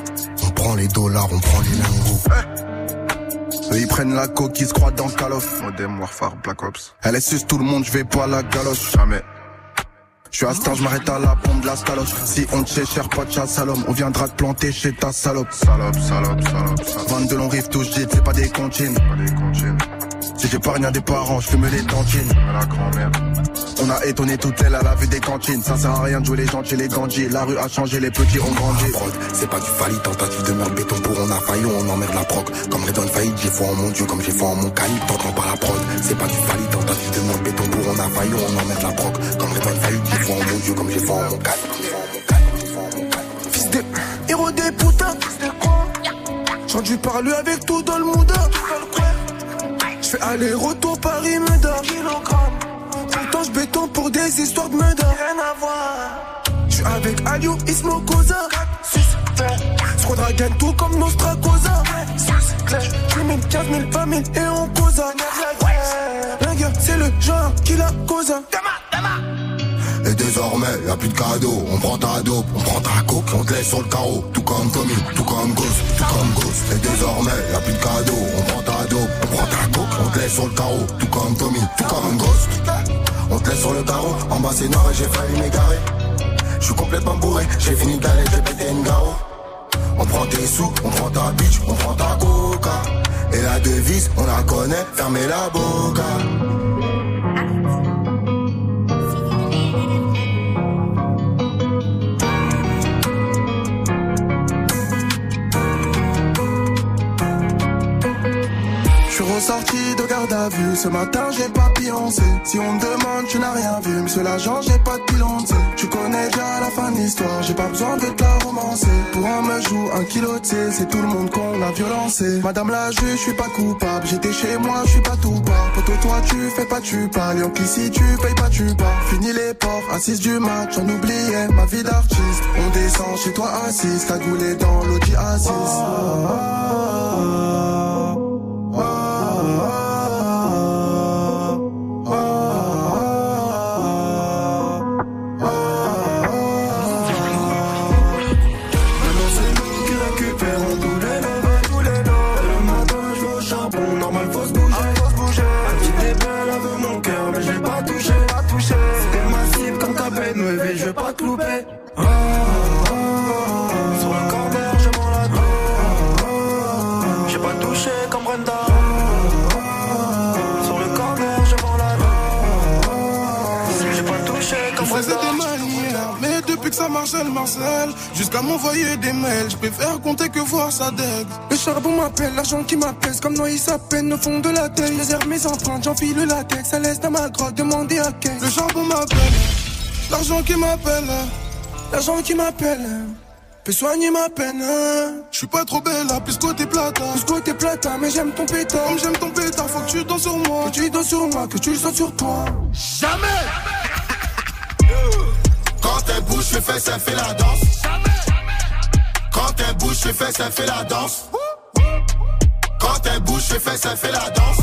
On prend les dollars, on prend les lingots. Eux ils prennent la coque, ils se croient dans Call of. Modem Warfare Black Ops. Elle est sus tout le monde, je vais pas à la galoche. Jamais. Je suis à star, je m'arrête à la pompe de la scaloche. Si on te cher, pas de chasse à l'homme, on viendra te planter chez ta salope. Salope, salope, salope, salope. 22 longs rives touche c'est pas des comptines. Pas des comptines. Si j'ai pas rien des parents, je fume les tantines. À la grand-mère. On a étonné toute elle à la vue des cantines. Ça sert à rien de jouer les gentils, les gandis. La rue a changé, les petits ont grandi. C'est pas du fali, tentative de meurtre béton pour on a failli, on emmerde la proc. Comme Redon faillite, j'ai foi en mon dieu, comme j'ai foi en mon calibre, t'entends pas la prod. C'est pas du fali, tentative de meurtre béton pour on a failli, on emmerde la proc. Comme Redon faillite, j'ai foi en mon dieu, comme j'ai foi en mon calibre. Fils de héros des putains. J'ai dû parler avec tout dans le monde. Je fais aller-retour Paris-Meda. Pourtant je béton pour des histoires de Meda. Rien à voir. Je suis avec Aliou, Ismo, Koza. Squadra tout comme Nostracosa. J'ai mis 15 000, 20 000 et on causa. La gueule, c'est le genre qui la cause. Et désormais, y'a plus de cadeaux. On prend ta dope, on prend ta coke, on te laisse sur le carreau. Tout comme Tommy, tout comme Ghost, tout comme Ghost. Et désormais, y'a plus de cadeaux. On prend ta dope, on prend ta coke, on te laisse sur le carreau. Tout comme Tommy, tout comme Ghost. On te laisse sur le carreau, en bas c'est noir et j'ai failli m'égarer. Je suis complètement bourré, j'ai fini d'aller, j'ai pété une garo. On prend tes sous, on prend ta bitch, on prend ta coca. Et la devise, on la connaît, fermez la boca. sorti de Ce matin, j'ai pas pioncé. Si on me demande, tu n'as rien vu. Monsieur l'agent, j'ai pas de bilan, Tu connais déjà la fin de l'histoire. J'ai pas besoin de te la romancer. Pour un me joue un kilo c'est tout le monde qu'on a violencé. Madame la juge, je suis pas coupable. J'étais chez moi, je suis pas tout bas. Poto, toi, tu fais pas, tu parles. si tu payes pas, tu pars. Fini les ports, assise du match, j'en oubliais ma vie d'artiste. On descend chez toi assise, cagoulé dans l'audi assise. Marcel Marcel Jusqu'à m'envoyer des mails Je préfère compter que voir sa deg Le charbon m'appelle, l'argent qui m'appelle Comme Noïs sa peine au fond de la tête Je mes empreintes, j'enfile le latex Ça laisse dans ma grotte, demander à quel Le charbon m'appelle L'argent qui m'appelle L'argent qui m'appelle Fais soigner ma peine. Je suis pas trop belle, là, plus côté plata. Plus côté plata, mais j'aime ton pétard. Comme j'aime ton pétard, faut que tu danses sur moi. Que tu danses sur moi, que tu le sens sur toi. Jamais! Quand elle bouge, je fais, ça fait la danse. Quand elle bouge, je fais, ça fait la danse. Quand elle bouge, je fais, ça fait la danse.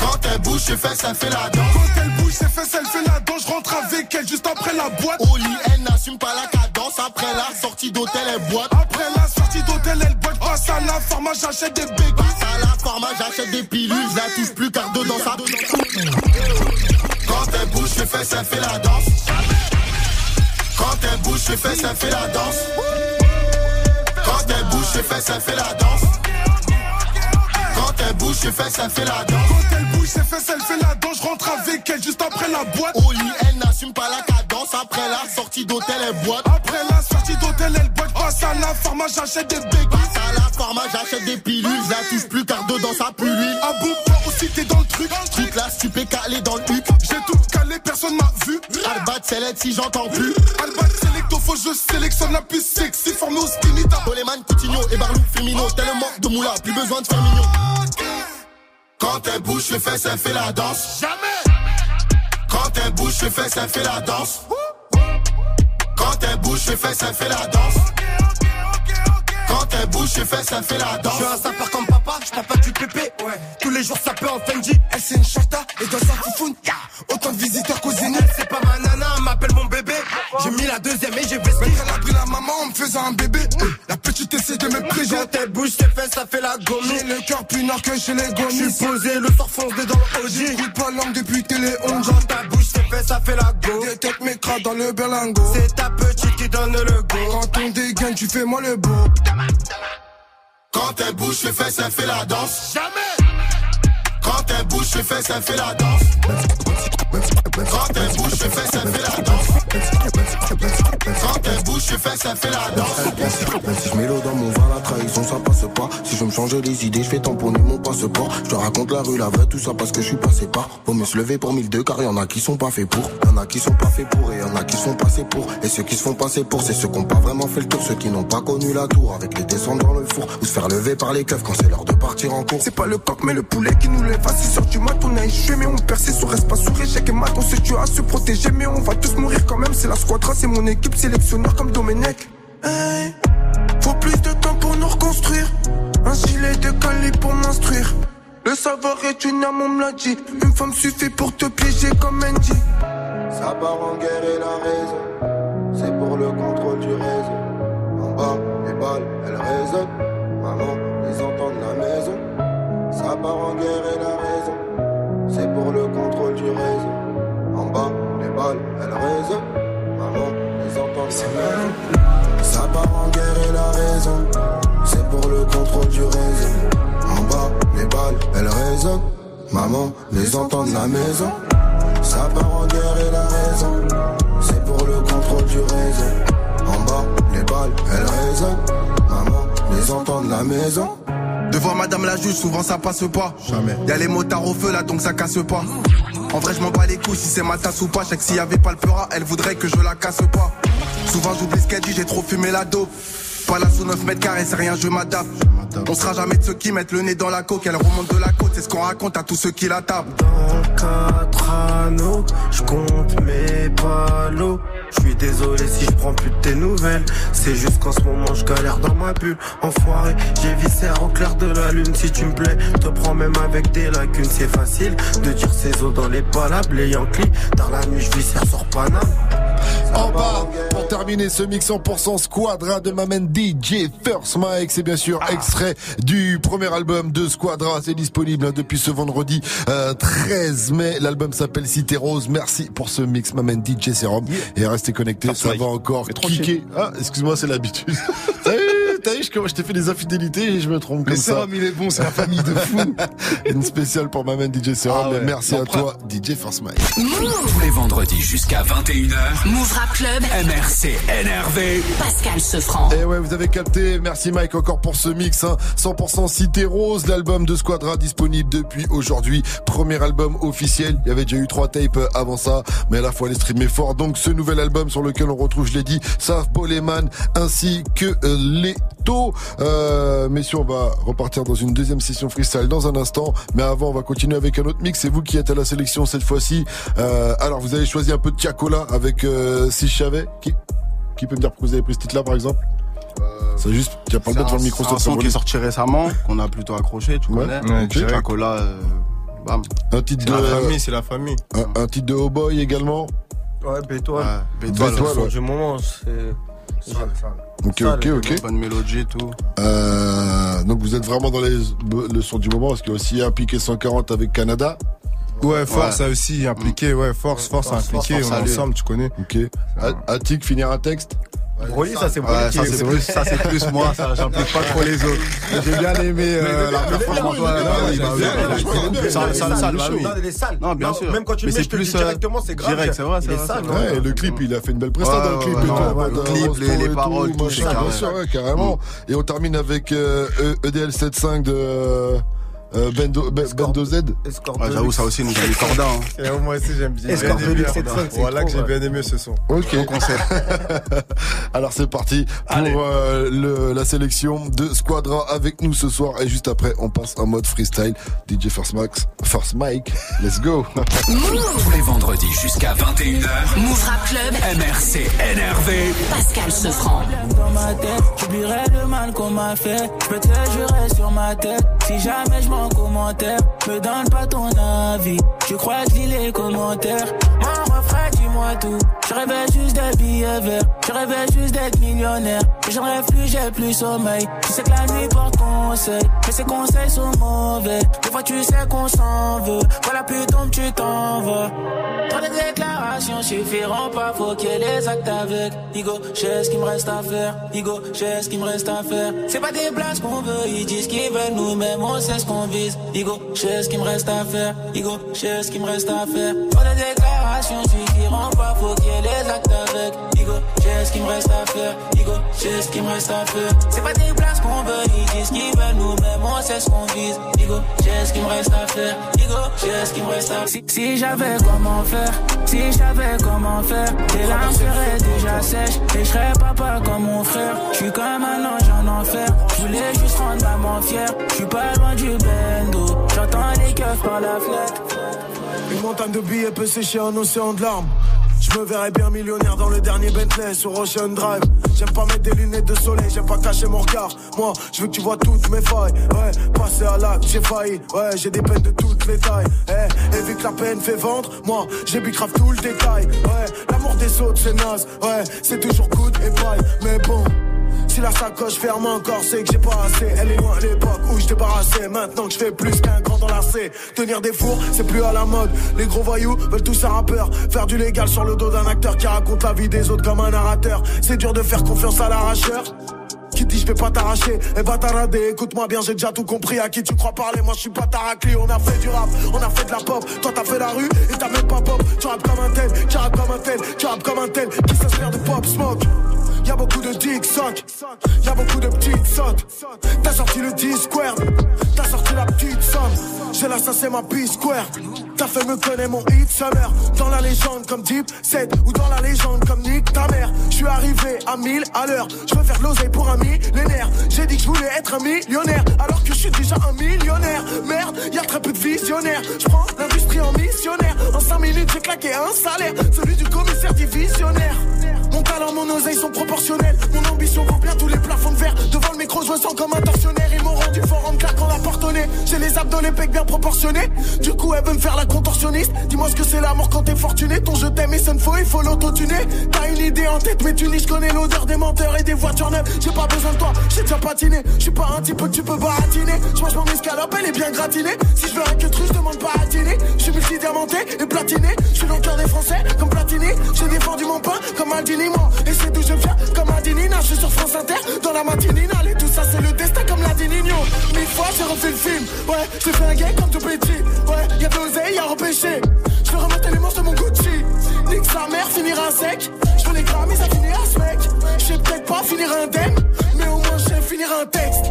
Quand elle bouge, je fais, ça fait la danse. Quand elle bouge, c'est fait, elle fait la danse. Je rentre avec elle juste après la boîte. Au lit, elle n'assume pas la cadence. Après la sortie d'hôtel, elle boite. Après la sortie d'hôtel, elle boite. Passe à la pharma, j'achète des bébés. Passe à la pharma, j'achète des pilules. Je la touche plus car dedans ça. Quand elle bouge, je fais, ça fait la danse. Quand elle bouge, je fais, ça fait la danse. Quand elle bouge, je fais, ça fait la danse. Quand elle bouge, je fais, ça fait la danse. Quand elle bouge, c'est fait, elle fait la danse. Je rentre avec elle juste après la boîte. Au lit, elle n'assume pas la cadence. Après la sortie d'hôtel, elle boite. Après la sortie d'hôtel, elle boite. Passe à la pharma, j'achète des béguines. Passe à la pharma, j'achète des pilules. Je la touche plus car dedans ça pue l'huile. Ah bon, toi aussi t'es dans le truc. Truc tu peux caler dans le huc. J'ai tout calé, personne m'a vu. Albat, Select si j'entends plus. Albat, Selecto, faut je sélectionne la plus sexy, formée au skinny. Boleman, Coutinho et Barlou, Firmino. Tellement de moula, plus besoin de faire mignon. Quand elle bouge, je fais, ça fait la danse. Jamais. Quand elle bouge, je fais, ça fait la danse. Quand elle bouge, je fais, ça fait la danse. Quand elle bouge, je fais, ça fait la danse. Je suis un sapeur comme papa, je pas du pépé. Ouais. Tous les jours, ça peut en Fendi. Elle, c'est une chata et dans sa foufoune. Autant de visiteurs qu'aux C'est pas ma nana, m'appelle mon bébé. J'ai mis la deuxième et j'ai vesti. Elle a pris la maman en me faisant un bébé. La petite essaie de me préger. Quand elle bouge, c'est fait, ça fait la gomme. J'ai le cœur plus nord que chez les gomis. Je suis posé, le sort fonce dedans le OG. J'écoute pas langue depuis télé 11. Quand ta bouche, c'est fait, ça fait la go. Des têtes mécras dans le berlingot. C'est ta petite qui donne le go. Quand on dégaine, tu fais moi le beau. Quand elle bouge, les fesses, elle fait la danse. Jamais elle bouge, les fesses, elle fait la danse. Quand elle bouge, fesses, elle fait la danse. Quand elle bouge, fait la danse. Si je mets l'eau dans mon vin, la trahison ça passe pas. Si je me change les idées, je fais tamponner mon passeport. Je te raconte la rue, la vraie, tout ça parce que je suis passé par. Vaut mieux se lever pour 1002 car y en a qui sont pas faits pour. Y en a qui sont pas faits pour et y en a qui sont passés pour. Et ceux qui se font passer pour, c'est ceux qui ont pas vraiment fait le tour. Ceux qui n'ont pas connu la tour avec les descentes dans le four. Ou se faire lever par les keufs quand c'est l'heure de partir en cours. C'est pas le coq mais le poulet qui nous lève à 6 heures du mat. On a échoué mais on persiste, on reste pas sous échec et mat. On se tue à se protéger mais on va tous mourir quand même. C'est la squadra, c'est mon équipe sélectionneur comme Domenech. Faut plus de temps pour nous reconstruire. Un gilet de Cali pour m'instruire. Le savoir est une arme, on me l'a dit. Une femme suffit pour te piéger comme Andy. Ça part en guerre et la raison. C'est pour le contrôle du réseau. En bas, les balles, elles résonnent. Maman, ils entendent la maison. Ça part en guerre et la raison. C'est pour le contrôle du réseau. En bas, balles, elles résonnent. Maman, entendent la maison. Ça part en guerre et la raison. C'est pour le contrôle du réseau. En bas, les balles, elles résonnent. Maman, les entendent la maison. Ça part en guerre et la raison. C'est pour le contrôle du réseau. En bas, les balles, elles résonnent. Maman, les entendent la maison. Devant madame la juge, souvent ça passe pas. Jamais. Y'a les motards au feu là, donc ça casse pas. En vrai, je m'en bats les couilles si c'est ma tasse ou pas. Je sais que s'il y avait pas le peura, elle voudrait que je la casse pas. Souvent j'oublie ce qu'elle dit, j'ai trop fumé la dope. Pas là sous 9 mètres carrés, c'est rien, je m'adapte. On sera jamais de ceux qui mettent le nez dans la coque, elle remonte de la côte, c'est ce qu'on raconte à tous ceux qui la tapent. Dans quatre anneaux, je compte mes palos. Je suis désolé si je prends plus de tes nouvelles. C'est juste qu'en ce moment je galère dans ma bulle. Enfoiré, j'ai viscère au clair de la lune. Si tu me plais, te prends même avec des lacunes. C'est facile de dire ces os dans les palables. Les Yankees, dans la nuit je viscère sur Paname. En bas, pour terminer ce mix 100% Squadra de Mamen DJ First Mike, c'est bien sûr extrait du premier album de Squadra. C'est disponible hein, depuis ce vendredi euh, 13 mai. L'album s'appelle Cité Rose. Merci pour ce mix Mamen DJ Serum. Et restez connectés, ça va encore kicker. Ah, excuse-moi, c'est l'habitude. vu, je, je t'ai fait des infidélités et je me trompe Mais comme ça. Serum, il est bon, c'est la famille de fous. Une spéciale pour Mamen DJ Serum. Ah ouais. Mais merci Bon, à toi, DJ First Mike. Tous les vendredis jusqu'à 21h, Move Rap Club. MRC énervé. Pascal Sefranc. Et ouais, vous avez capté. Merci Mike encore pour ce mix. Hein. 100% Cité Rose, l'album de Squadra disponible depuis aujourd'hui. Premier album officiel. Il y avait déjà eu trois tapes avant ça, mais à la fois les streamer fort. Donc ce nouvel album sur lequel on retrouve, je l'ai dit, Sav Poleman ainsi que euh, les taux. Euh, messieurs, on va repartir dans une deuxième session freestyle dans un instant. Mais avant, on va continuer avec un autre mix. C'est vous qui êtes à la sélection cette fois-ci. Euh, alors, vous avez choisi un peu de Tiakola avec euh, Si je savais. Qui, qui peut me dire pourquoi vous avez pris ce titre-là, par exemple? C'est juste, tu as pas le droit devant le micro C'est un son qui est sorti récemment, qu'on a plutôt accroché, tu Ouais. connais. Ouais, ok. Coca-Cola, euh, bam. Un titre C'est de, la famille, c'est la famille. un, un titre de Oh Boy également? Ouais, Bétoile. Ouais, Bétoile, Bétoile, du moment, c'est. Ok, Ça, ok, ok. bonne mélodie et tout. Euh, donc vous êtes vraiment dans les, le son du moment, parce qu'il y a aussi un piqué 140 avec Canada. Ouais, force Ouais. a aussi impliqué, ouais, force, force a Force, impliqué, force, on est ensemble, tu connais. Ok. Attic, finir un texte? Broly, ça c'est Ouais, Broly. ça qui- c'est plus, ça c'est plus moi, ça j'implique pas trop les autres. J'ai bien aimé euh, la performance. bah bah. Non, il est sale. Non, bien sûr. Même quand tu le mets, c'est je te le dis plus, euh, directement, c'est grave. direct, c'est vrai, c'est sale, Ouais, le clip, il a fait une belle presta Ouais, dans le clip et tout. le les- paroles, tout, bien sûr, carrément. Et on termine avec euh, E- 75 de euh, Bendo, Ben- Bendo Z. De j'avoue, ça aussi nous a mis corda. Hein. Et moi aussi, j'aime bien. 75, c'est Voilà trop, que j'ai bien aimé ce son. Ok. Bon concept. Alors c'est parti pour euh, le, la sélection de Squadra avec nous ce soir et juste après on passe en mode freestyle. DJ First Max, First Mike, let's go. Tous les vendredis jusqu'à 21h, Move Rap Club. MRC énervé. Pascal Sefranc. dans ma tête, j'oublierai le mal qu'on m'a fait. Je peux te jurer sur ma tête, si jamais je m'en commentaire, me donne pas ton avis. Tu crois que les commentaires? Mon refrain dis-moi tout. Je rêvais juste d'être billets verts. Je rêvais juste d'être millionnaire. Mais j'en rêve plus, j'ai plus sommeil. Tu sais que la nuit porte conseil. Mais ces conseils sont mauvais. Des fois, tu sais qu'on s'en veut. Voilà, plus tombe, tu t'en vas. Trop de déclarations suffiront pas, faut qu'il y ait les actes avec. Igo, j'ai ce qu'il me reste à faire. Igo, j'ai ce qu'il me reste à faire. C'est pas des blagues qu'on veut, ils disent qu'ils veulent nous-mêmes, on sait ce qu'on vise. Igo, j'ai ce qu'il me reste à faire. Igo, j'ai ce qu'il me reste à faire. Trop de déclarations suffiront pas, faut qu'il y ait les actes avec. Igo, j'ai ce qu'il me reste à faire. Igo, j'ai ce qu'il me reste à faire. C'est pas des blagues qu'on veut, ils disent qu'ils veulent nous-mêmes, on sait ce qu'on vise. Igo, j'ai ce qu'il me reste à faire. Igo, j'ai ce qu'il me reste à faire. Si, j'avais comment faire, si j'avais comment faire, tes larmes seraient déjà sèches. Et je serais papa comme mon frère. Je suis comme un ange en enfer. Je voulais juste rendre maman fière. Je suis pas loin du bendo. J'entends les keufs par la fenêtre. Une montagne de billets peut sécher un océan de larmes. Je me verrais bien millionnaire dans le dernier Bentley sur Ocean Drive. J'aime pas mettre des lunettes de soleil, j'aime pas cacher mon regard. Moi, je veux que tu vois toutes mes failles. Ouais, passer à l'acte, j'ai failli. Ouais, j'ai des peines de toutes les tailles. Eh, et vu que la peine fait vendre, moi, j'ai grave tout le détail. Ouais, l'amour des autres, c'est naze. Ouais, c'est toujours good et paille. Mais bon. Si la sacoche ferme encore, c'est que j'ai pas assez. Elle est loin l'époque où je débarrassais. Maintenant que je fais plus qu'un grand C. Tenir des fours, c'est plus à la mode. Les gros voyous veulent tous un rappeur. Faire du légal sur le dos d'un acteur qui raconte la vie des autres comme un narrateur. C'est dur de faire confiance à l'arracheur. Qui dit je vais pas t'arracher et va t'arrader Écoute-moi bien j'ai déjà tout compris à qui tu crois parler? Moi je suis pas ta raclée On a fait du rap, on a fait de la pop Toi t'as fait la rue et t'as même pas pop Tu rappes comme un tel, tu rappes comme un tel Tu rappes comme un tel qui s'inspire de pop smoke? Y'a beaucoup de dick sock, y'a beaucoup de petites sautes. T'as sorti le Discord, t'as sorti la petite somme. J'ai là, ça c'est ma P-Square. T'as fait me connaître mon hit summer. Dans la légende comme Deep 7 ou dans la légende comme Nick ta mère. Je suis arrivé à 1000 à l'heure. Je veux faire l'oseille pour un millénaire. J'ai dit que je voulais être un millionnaire alors que je suis déjà un millionnaire. Merde, y a très peu de visionnaires. Je prends l'industrie en missionnaire. En 5 minutes, j'ai claqué un salaire. Celui du commissaire divisionnaire. Mon talent, mon oseille sont proportionnels. Mon ambition bien tous les plafonds de verre. Devant le micro, je me sens comme un tortionnaire. Ils m'ont rendu fort en claquant la porte. J'ai les abdos, les pecs bien Du coup, elle veut me faire la Dis-moi ce que c'est l'amour quand t'es fortuné. Ton je t'aime et ça ne faut, il faut l'autotuner. T'as une idée en tête, mais tu je connais l'odeur des menteurs et des voitures neuves. J'ai pas besoin de toi, j'ai déjà patiné. Je suis pas un type que tu peux baratiner. Je mange mon escalope, elle est bien gratinée. Si je veux un que je demande pas à dîner. Je suis multi-diamanté et platiné. Je suis dans le cœur des Français comme Platini. J'ai défendu mon pain comme Aldini, moi. Et c'est d'où je viens comme Adinina. Je suis sur France Inter dans la matinina. Et tout ça, c'est le destin comme la Dinigno. Mille fois, j'ai refait le film. Ouais, j'ai fait un gay comme tout petit. Ouais, y'a de l'oseille, y'a repêché. Je veux remonter les manches de mon Gucci. Nique sa mère, finira sec. Je veux les Grammys, ça finira ce mec. Je sais peut-être pas finir indemne, mais au moins je sais finir un texte.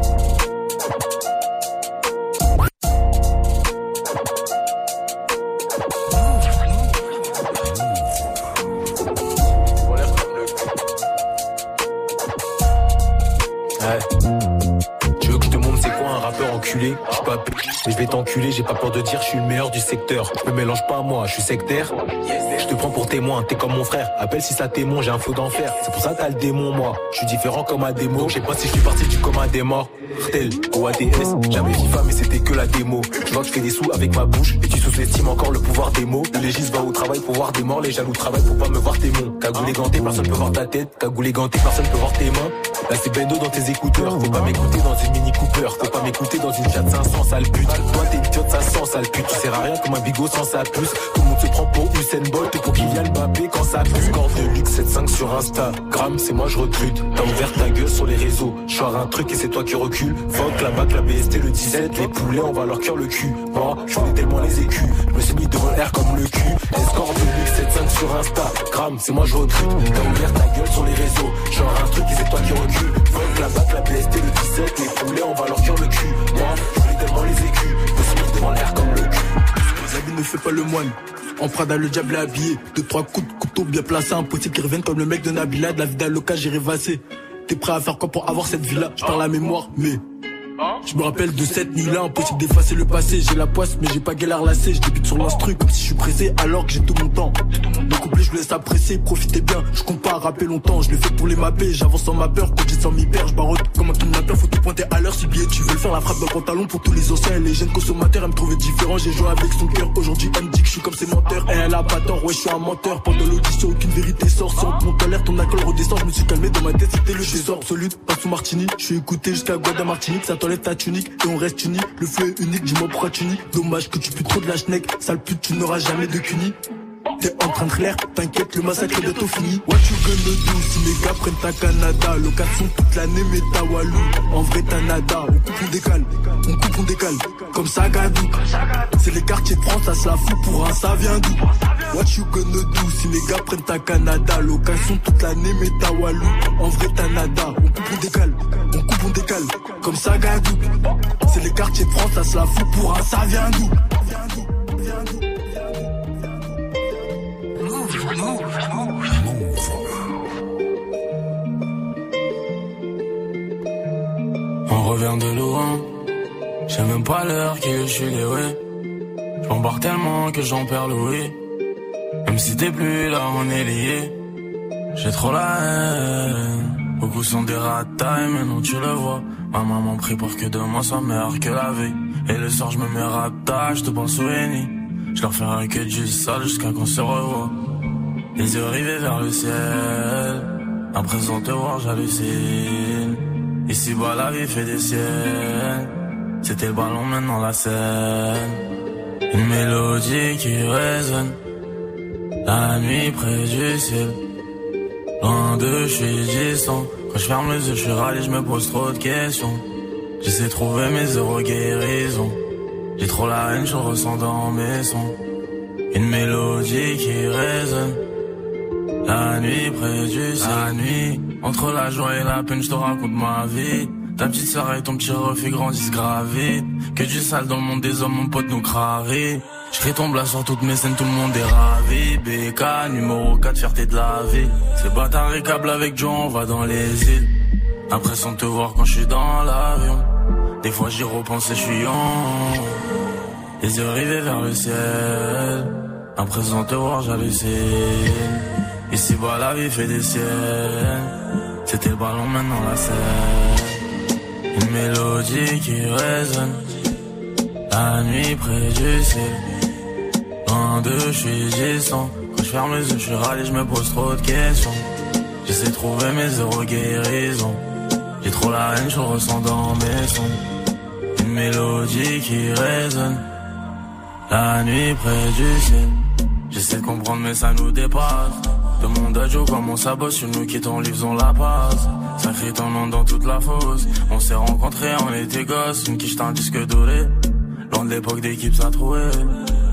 Mais je vais t'enculer, j'ai pas peur de dire je suis le meilleur du secteur. Je me mélange pas à moi, je suis sectaire. Je te prends pour témoin, t'es comme mon frère. Appelle si ça témoin, j'ai un feu d'enfer. C'est pour ça que t'as le démon, moi. Je suis différent comme un démo. Je sais pas si je suis parti du commun des morts. Tel ou ADS, j'avais FIFA mais c'était que la démo. Je vois que je fais des sous avec ma bouche et tu sous-estimes encore le pouvoir des mots. Le légiste va au travail pour voir des morts, les jaloux travaillent pour pas me voir tes mots. Cagoulé ganté, personne peut voir ta tête. Cagoulé ganté, personne peut voir tes mains. Là c'est Bendo dans tes écouteurs. Faut pas m'écouter dans une Mini Cooper. Faut pas m'écouter dans une Fiat 500, Toi t'es une Fiat 500, sale pute. Tu sers à rien comme un bigot sans sa puce. Tout le monde se prend pour Usain Bolt et pour Kylian Mbappé quand ça pousse. Score de luxe 7-5 sur Instagram, c'est moi je recrute. T'as ouvert ta gueule sur les réseaux. Je un truc et c'est toi qui recule. Fuck la bac, la BST, le 17. Les poulets, on va leur cœur le cul. Moi, je voulais tellement les écus. Je me suis mis devant l'air comme le cul. Les scores de luxe 7-5 sur Instagram, c'est moi je recrute. T'as ouvert ta gueule sur les réseaux. Je un truc et c'est toi qui recule. Fuck la bac, la BST, le 17. Les poulets, on va leur cœur le cul. Moi, je voulais tellement les écus. Je me suis mis devant l'air comme le cul. Zabi ne fait pas le moine. En Prada, le diable est habillé. Deux, trois coups de couteau bien placés. Impossible qu'ils reviennent comme le mec de Nabila. De la vie d'Aloca, j'ai rêvassé. T'es prêt à faire quoi pour avoir cette vie-là? Je parle la mémoire, mais. Je me rappelle de cette nuit-là, impossible d'effacer le passé. J'ai la poisse, mais j'ai pas galère lassé. Je débute sur l'instru comme si je suis pressé, alors que j'ai tout mon temps. Mon couplet, je vous laisse apprécier, profitez bien. Je compte pas à rapper longtemps, je le fais pour les mapper. J'avance sans ma peur, quand j'ai sans m'y perdre. Je barotte comme un kidnappeur, faut tout pointer à l'heure. Si billet tu veux le faire la frappe le pantalon pour tous les anciens les jeunes consommateurs. Elle me trouvait différent, j'ai joué avec son cœur. Aujourd'hui, elle me dit que je suis comme ses menteurs. Et elle a pas tort, ouais, je suis un menteur. Pendant l'audition, aucune vérité sort. Sans mon l'air, ton alcool redescend. Je me suis calmé dans ma tête, c'était le. Pas sous Martini, je suis écouté jusqu'à Guada Martinique. Ça et on reste unis. Le feu est unique, dis-moi pourquoi tu. Dommage que tu pues trop de la schneck. Sale pute, tu n'auras jamais de cunis. T'es en train de clair, t'inquiète, le massacre est bientôt fini. What you gonna do si les gars prennent ta Canada? Location toute l'année, mais ta Walou. En vrai, t'as nada. On coupe, on décale. On coupe, on décale. Comme ça, Gadou. C'est les quartiers de France, ça se la fout pour un, ça vient d'où? What you gonna do si les gars prennent ta Canada? Location toute l'année, mais ta Walou. En vrai, t'as nada. On coupe, on décale. On coupe, on décale. Comme ça, Gadou. C'est les quartiers de France, ça se la fout pour un, ça vient d'où? On revient de loin, j'ai même pas l'heure que je suis. J'm'embarque tellement que j'en perds le oui. Même si t'es plus là, on est liés. J'ai trop la haine. Beaucoup sont des ratailles, mais non, tu le vois. Ma maman prie pour que demain soit meilleur que la veille. Et le soir, je me mets à table, je te pense souvenir. Je leur ferai que du sale jusqu'à qu'on se revoie. Les yeux rivés vers le ciel. À présent te voir, j'hallucine. Ici bas la vie fait des siennes. C'était le ballon, maintenant la scène. Une mélodie qui résonne. La nuit près du ciel. Loin de suis distant. Quand je ferme les yeux, je suis râlé, je me pose trop de questions. J'essaie de trouver mes heureux guérisons. J'ai trop la haine, je ressens dans mes sons. Une mélodie qui résonne. La nuit près du ciel. La nuit, entre la joie et la peine, je te raconte ma vie. Ta petite sœur et ton petit refus grandissent gravite. Que du sale dans le monde des hommes, mon pote nous crarie. Je ton sur toutes mes scènes, tout le monde est ravi. BK, numéro 4, fierté de la vie. C'est bâtard et câble avec Joe, on va dans les îles. Après sans te voir quand je suis dans l'avion. Des fois j'y repense et je suis en. Les yeux rivés vers le ciel. Après sans te voir, j'hallucine. Ici bas la vie fait des siennes. C'était le ballon, maintenant la scène. Une mélodie qui résonne. La nuit près du ciel. Loin de je suis distant. Quand je ferme les yeux, je suis râlé, je me pose trop de questions. J'essaie de trouver mes heureux guérisons. J'ai trop la haine, je ressens dans mes sons. Une mélodie qui résonne. La nuit près du ciel. J'essaie de comprendre, mais ça nous dépasse. Le monde a Joe comment ça bosse, sur nous qui t'en livrons la passe. Ça crie ton nom dans toute la fosse. On s'est rencontrés, on était gosses, une quiche un disque doré. Loin de l'époque d'équipe, ça trouvé.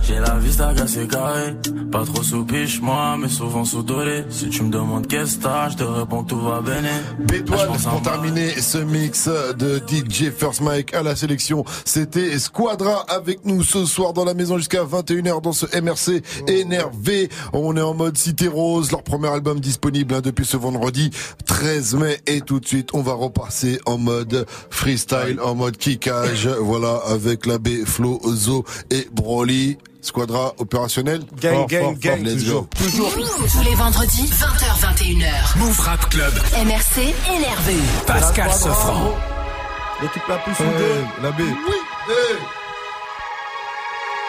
J'ai la vista cassée carré. Pas trop sous piche, moi, mais souvent sous doré. Si tu me demandes qu'est-ce que t'as, je te réponds que tout va bien. Bétoile pour terminer ce mix de DJ First Mike à la sélection. C'était Squadra avec nous ce soir dans la maison jusqu'à 21h dans ce MRC énervé. On est en mode Cité Rose, leur premier album disponible hein, depuis ce vendredi 13 mai. Et tout de suite, on va repasser en mode freestyle, en mode kickage. Voilà, avec la B, Flo, Zo et Broly. Squadra opérationnel Gang, Fort, gang, fort, gang, fort, let's toujours, go. toujours. Tous les vendredis, 20h, 21h. Move Rap Club. MRC énervé. Pascal Sefranc. L'équipe la plus soudée. la B. Oui, hey.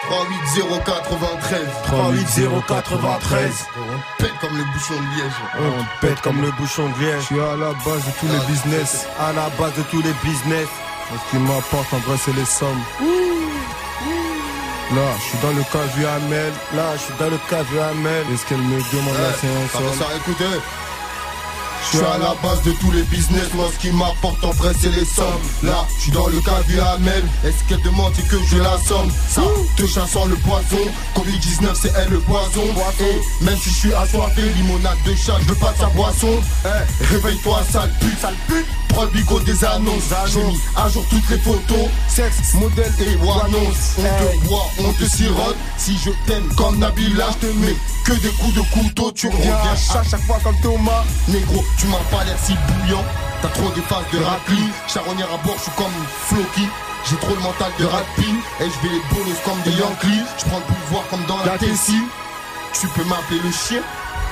38093 38093. On pète comme le bouchon de liège. On pète comme le bouchon de Je liège. suis à la base de tous les business. À la base de tous les business. Ce qui m'apporte en vrai, c'est les sommes. Là, je suis dans le cas vu Amel. Là, je suis dans le cas de Hamel. Et ce qu'elle me demande là, c'est un Ça écoutez. Je suis à la base de tous les business, moi ce qui m'apporte en vrai c'est les sommes. Là, je suis dans le cas du Hamel Est-ce qu'elle demande c'est que je la somme? Ça, te chassant le poison. Covid-19 c'est elle le poison. Et même si je suis assoiffé, limonade de chat, je veux pas de sa boisson. Eh, Réveille-toi sale pute, sale pute Prends le bigot des annonces. J'ai mis à jour toutes les photos. Sexe, modèle et annonce On te boit, on te sirote. Si je t'aime comme Nabila, je te mets que des coups de couteau. Tu reviens à chaque, chaque fois comme Thomas. Négro, tu m'as pas l'air si bouillant. T'as trop des phases de racli Charonnière à bord, je suis comme Floki j'ai trop le mental de Rappi Et je vais les bonus comme des Yankees. Je prends le pouvoir comme dans la Tessie. Tu peux m'appeler le chien.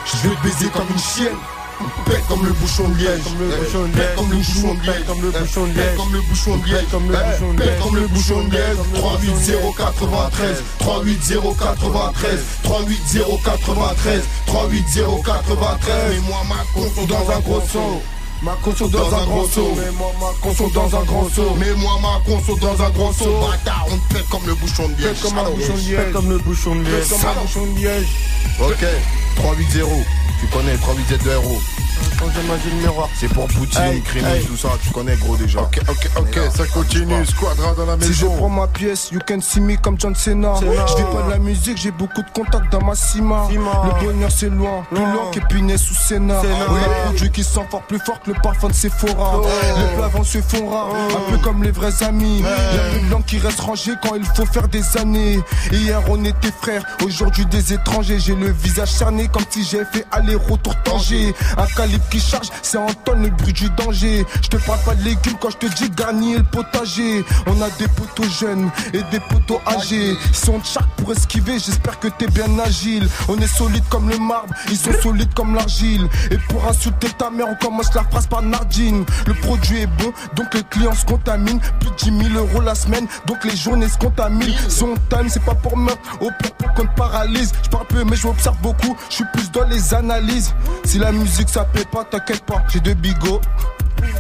Je vais te baiser comme une chienne Pète comme le bouchon de liège. Comme le Eh, bouchon de pète liège. Comme le bouchon de liège. Comme le Eh, bouchon de liège. Comme le bouchon de liège. Comme le Eh, bouchon de liège. Comme le bouchon de liège. Comme le 38093. 38093. 38093. 38093. Mais moi ma conso dans un gros son. Ma conso dans un gros saut. Mais moi ma conso dans un gros saut. Mais moi ma conso dans un gros saut. Bâtard, on te pète comme le bouchon de liège. Pète comme un bouchon de liège. Pète comme le bouchon de liège. Comme un bouchon de liège. Ok, 380. Tu connais 380 de héros. Changer ma vie de miroir. C'est pour Poutine, Hey, tout ça, tu connais gros déjà. Ok, ok, ok, ça continue. Squadra dans la Si je maison. prends ma pièce, you can see me comme John Cena. Je vis pas de la musique, j'ai beaucoup de contacts dans ma cima. Cima. Le bonheur c'est loin, plus Loin. qu'Épinay sous Sénat. On a un produit qui sent fort plus fort que le parfum de Sephora. Les plavants se font rares, un peu comme les vrais amis. Y'a plus de langue qui reste rangée quand il faut faire des années. Hier on était frères, aujourd'hui des étrangers. J'ai le visage cerné comme si j'ai fait aller-retour Tanger. Un calibre qui charge, c'est en tonne le bruit du danger. Je te parle pas de légumes quand je te dis garni le potager. On a des poteaux jeunes et des poteaux âgés. Sont de charque pour esquiver, j'espère que t'es bien agile. On est solide comme le marbre, ils sont solides comme l'argile. Et pour insulter ta mère, on commence la phrase par Nardine. Le produit est bon, donc les clients se contaminent. Plus de 10 000 euros la semaine, donc les journées se contaminent. Son time, c'est pas pour meurtre, au pour qu'on te paralyse. Je parle peu, mais je m'observe beaucoup, je suis plus dans les analyses. Si la musique ça plaît pas, t'inquiète pas, j'ai deux bigots.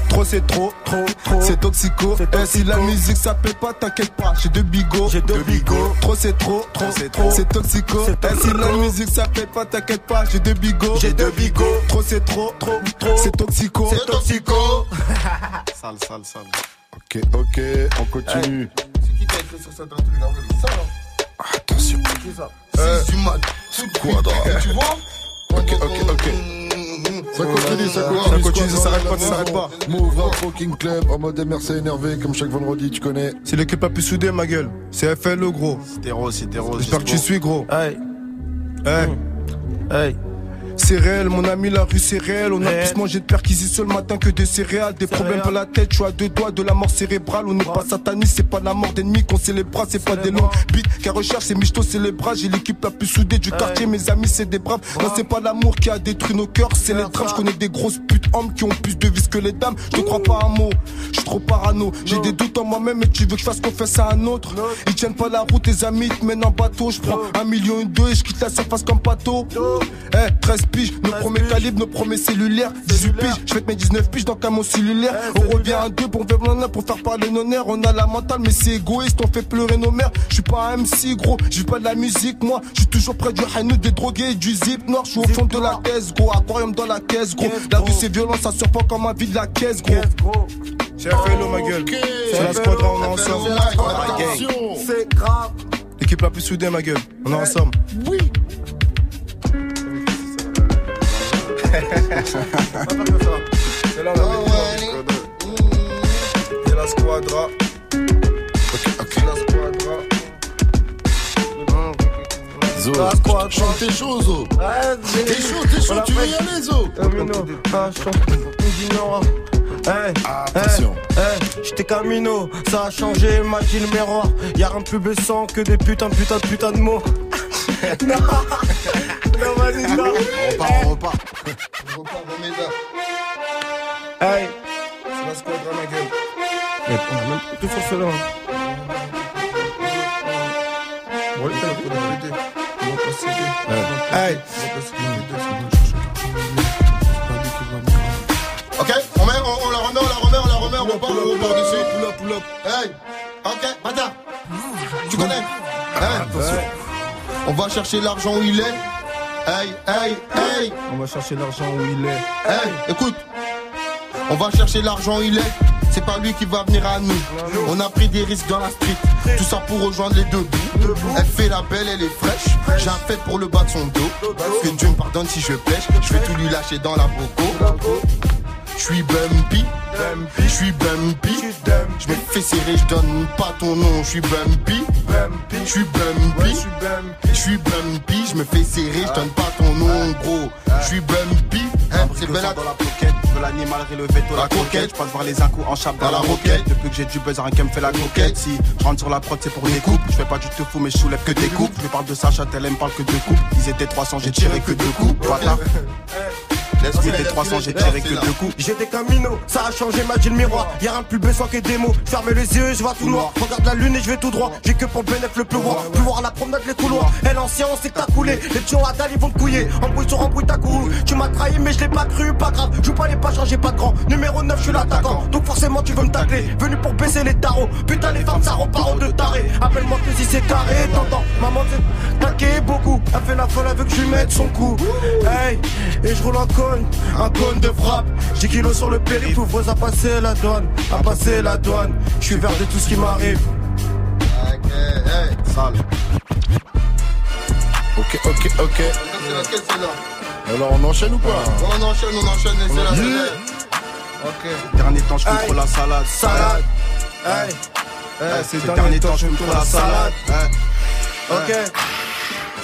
Trop c'est trop, trop, trop. C'est toxico. Eh, si la musique ça plaît pas, t'inquiète pas, j'ai deux bigots. J'ai deux bigots. Trop c'est trop, trop, c'est trop. C'est toxico. Eh, si la musique ça plaît pas, t'inquiète pas, j'ai deux bigots. J'ai deux bigots. Trop c'est trop, trop, trop. C'est toxico. C'est toxico. Sale, sale, sale. Ok, ok, on continue. C'est qui qui a écrit sur cette truc là Ça là Attention. C'est ça? Euh, C'est du mal. Squadra. Tu vois? Ok, ok, ok. Ça continue, ça continue. Ça continue, ça s'arrête pas, ça s'arrête maison. Move Rap Fucking Club en mode MRC énervé comme chaque vendredi, tu connais. C'est l'équipe la plus soudée, ma gueule. C'est FL le gros. Stéro, stéro. J'espère que tu suis gros. Hey, Hey. hey. C'est réel, mon ami, la rue c'est réel. On a plus mangé de perquisitions le matin que de céréales. Des problèmes pour la tête, je suis à deux doigts de la mort cérébrale. On n'est pas sataniste, c'est pas la mort d'ennemi qu'on célèbre, c'est pas des longs beats. Car recherche, c'est michto, c'est les bras. J'ai l'équipe la plus soudée du quartier, mes amis, c'est des braves. Non, c'est pas l'amour qui a détruit nos cœurs, c'est les drames. Je connais des grosses putes hommes qui ont plus de vis que les dames. Je te crois pas un mot, je suis trop parano. J'ai des doutes en moi-même, mais tu veux que je fasse confiance à un autre? Ils tiennent pas la route, tes amis te mènent en bateau. Je prends un million et deux et je quitte la surface comme bateau. Eh, 13 piges, nos premiers calibres, nos premiers cellulaires. 18 piges, je fais mes 19 piges dans camion cellulaire. On revient à deux pour faire pour faire parler nos nerfs. On a la mentale, mais c'est égoïste, on fait pleurer nos mères. Je suis pas un MC gros, je pas de la musique, moi. Je suis toujours près du hanou, des drogués et du zip noir. Je suis au fond de la caisse, gros. Aquarium dans la caisse, gros. La rue c'est violent, ça surprend comme un vide de la caisse, gros. J'ai fait l'eau, ma gueule. C'est la squadra, on est ensemble. C'est grave. L'équipe la plus soudée, ma gueule. On est ensemble. Oui. C'est là, C'est la squadra. Ok, ok. C'est la squadra. Zo, La squadra. chante tes choses, Zo. T'es chaud, t'es chaud, tu veux y aller, Zo. Hey, Attention. hey, j'étais Camino, ça a changé, m'a dit le miroir. Y'a rien de plus blessant que des putains, putain, de putain de mots. non, non, vas-y, non. On repart, on repart. Hey, C'est la squadra, ma gueule. mais on a même tout sur cela. On va pas céder. Ok, on, met, on, on la remet, on la remet, on la remet, on repart, on repart dessus. Pull up, pull up. Hey, ok, bâtard. Tu connais? Hey, On va chercher l'argent où il est. Hey, hey, hey, On va chercher l'argent où il est. hey, écoute. On va chercher l'argent où il est. C'est pas lui qui va venir à nous. On a pris des risques dans la street. Tout ça pour rejoindre les deux bouts. Elle fait la belle, elle est fraîche. J'ai un fait pour le bas de son dos. Que Dieu me pardonne si je pêche. Je vais tout lui lâcher dans la boco. Je suis bumpy, je suis bumpy. Je me fais serrer, je donne pas ton nom. Je suis bumpy, je suis bumpy, je suis bumpy. Je me fais serrer, je donne pas ton nom, gros. Je suis bumpy, hein, c'est belle dans la pocket, veux l'animal relevé tôt la coquette. Je passe voir les incous en chape dans, la roquette. Depuis que j'ai du buzz, un me fait la coquette. Si je rentre sur la prod, c'est pour les coupes. Je fais pas du tout fou, mais je soulève que des coupes. Je parle de Sacha, elle me parle que de coupes. Ils étaient 300, j'ai tiré que deux coups. Bâtard. J'étais 300, j'ai tiré que deux coups. J'ai des caminos, ça a changé ma vie le miroir. Y'a rien de plus blessant que des mots. Fermez les yeux, je vois tout noir. Regarde la lune et je vais tout droit. J'ai que pour le bénéfice le plus voir. Plus voir la promenade, les couloirs. Elle ancien, on sait que t'as coulé. Les petits à dalle, ils vont te couiller. Embrouille sur embrouille, t'as couru. Tu m'as trahi, mais je l'ai pas cru, pas grave. Joue pas les pas changé, pas de grand. Numéro 9, je suis l'attaquant. Donc forcément, tu veux me tacler. Venu pour baisser les tarots. Putain, les femmes, ça repart de taré. Appelle-moi que si c'est carré, t'entends. Maman, c'est taqué beaucoup. Elle fait la folle, veut que je lui mette son coup. Hey, et je roule un cône, un cône de frappe. 10 kilos sur le périph', ouvre à passer la douane, à passer la douane. Je suis vert de tout ce qui m'arrive. Ok, hey, sale. Ok, ok, ok. C'est Alors on enchaîne ou pas? On enchaîne, on enchaîne, et c'est la Yeah. Ok. Dernier temps, je trop la salade. Salade. Hey. Eh, Ces derniers temps, je trop la salade. Ok.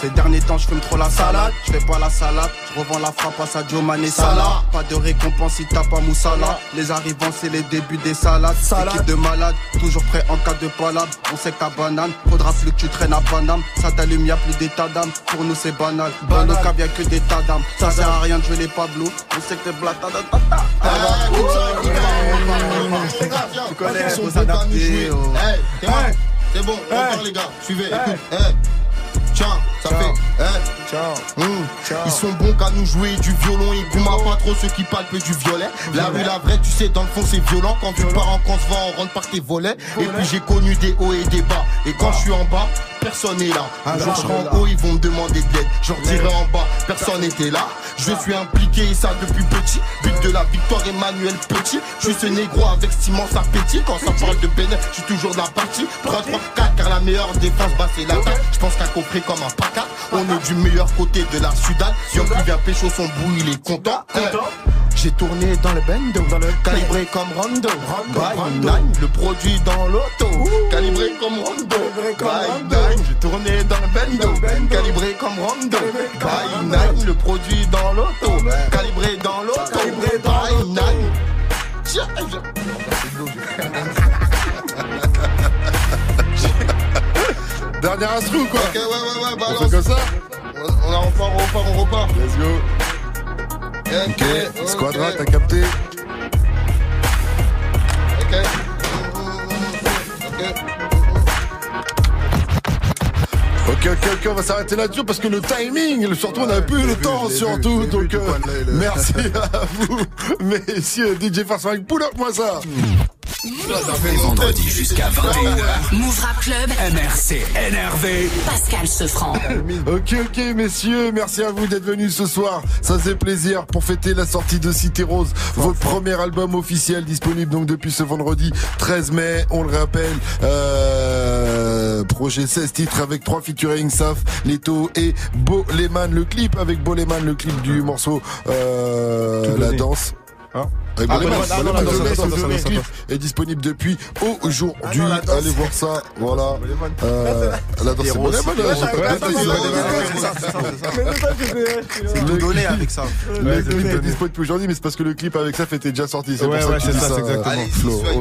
Ces derniers temps, je fume trop la salade. Je fais pas la salade. Je revends la frappe à Sadio Mané Salah. Pas de récompense si t'as pas Moussala. Les arrivants, c'est les débuts des salades. Équipe de malades, toujours prêt en cas de palade. On sait que ta banane, faudra plus que tu traînes à Paname. Ça t'allume, y'a plus d'état d'âme. Pour nous, c'est banal. Dans nos cas, que des tas d'âmes. Ça sert à rien de jouer les Pablo. On sait que t'es blata. Tu connais, faut s'adapter. oh. C'est bon, c'est bon, on repart les gars, suivez, écoute. Tiens, ça fait, hey. Hum, Ils sont bons qu'à nous jouer du violon, ils goûtent pas trop ceux qui palpent du violet. La rue, la vraie, tu sais, dans le fond c'est violent. Quand tu pars en vent on rentre par tes volets. Et puis j'ai connu des hauts et des bas. Et quand je suis en bas, personne n'est là. Un jour je serai en haut, ils vont me demander de l'aide. Je leur dirai en bas, personne n'était là. Je suis impliqué et ça depuis petit. But de la victoire, Emmanuel Petit. Je suis ce négro avec cet immense appétit. Quand ça parle de Bénin, je suis toujours de la partie. 3, 3, 4, car la meilleure défense, bah c'est l'attaque. Je pense qu'à compris comme un paca. On est du meilleur côté de la Sudane. Si on vient pécho son bout, il est content. J'ai tourné dans le bendo, calibré comme Rondo. By Nine, le produit dans l'auto, calibré comme Rondo. J'ai tourné dans le bendo, calibré comme Rondo. By Nine, le produit dans l'auto, calibré dans l'auto. By Nine. Tiens, Dernière instru quoi Ok, ouais, ouais, ouais, On balance. fait comme ça On, on repart, on repart, on repart. Let's go. Ok, Squadra, t'as capté Ok. Ok, ok, ok, on va s'arrêter là-dessus parce que le timing, surtout on n'a plus le temps, surtout. Donc, euh, merci à vous, messieurs. DJ Farce Mike, pull up moi ça. Les vendredis jusqu'à 21h. Move Rap Club. MRC énervé. Pascal Sefranc. Ok, ok, messieurs, merci à vous d'être venus ce soir. Ça faisait plaisir pour fêter la sortie de Cité Rose, votre premier album officiel disponible donc depuis ce vendredi 13 mai. On le rappelle, euh, projet 16 titres avec trois featuring Saf, Leto et Boleman. Le clip avec Boleman, le clip du morceau euh, La Danse. Hein Ah, ah, le clip est disponible depuis aujourd'hui. Ah. Allez voir ça, voilà. Euh, la danse, c'est tout donné avec ça. Le clip est disponible depuis aujourd'hui, mais c'est parce que le clip avec ça était déjà sorti. C'est Ouais, pour ça que ça, ça. exactement.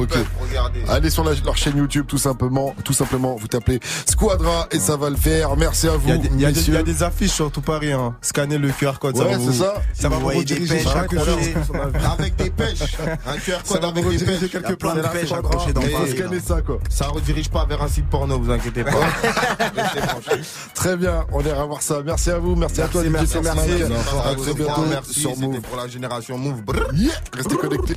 euh, Allez, sur la- leur chaîne YouTube, tout simplement, tout simplement, vous tapez Squadra et ça va le faire. Merci à vous, Il y, a des, y y a affiches sur tout Paris. Hein. Scannez le QR code. Ouais, ça va vous, c'est ça. Ça va vous rediriger chose. Avec des un QR Ça code va avec vous des rediriger pêches. quelque Il y a plein part. de là, pêches c'est pas accrochées dans scanner ça, quoi. Ça redirige pas vers un site porno, vous inquiétez pas. Très bien, on ira voir ça. Merci à vous, merci, à toi, merci, merci. Très bientôt Merci, c'était pour la génération Move. Restez connectés.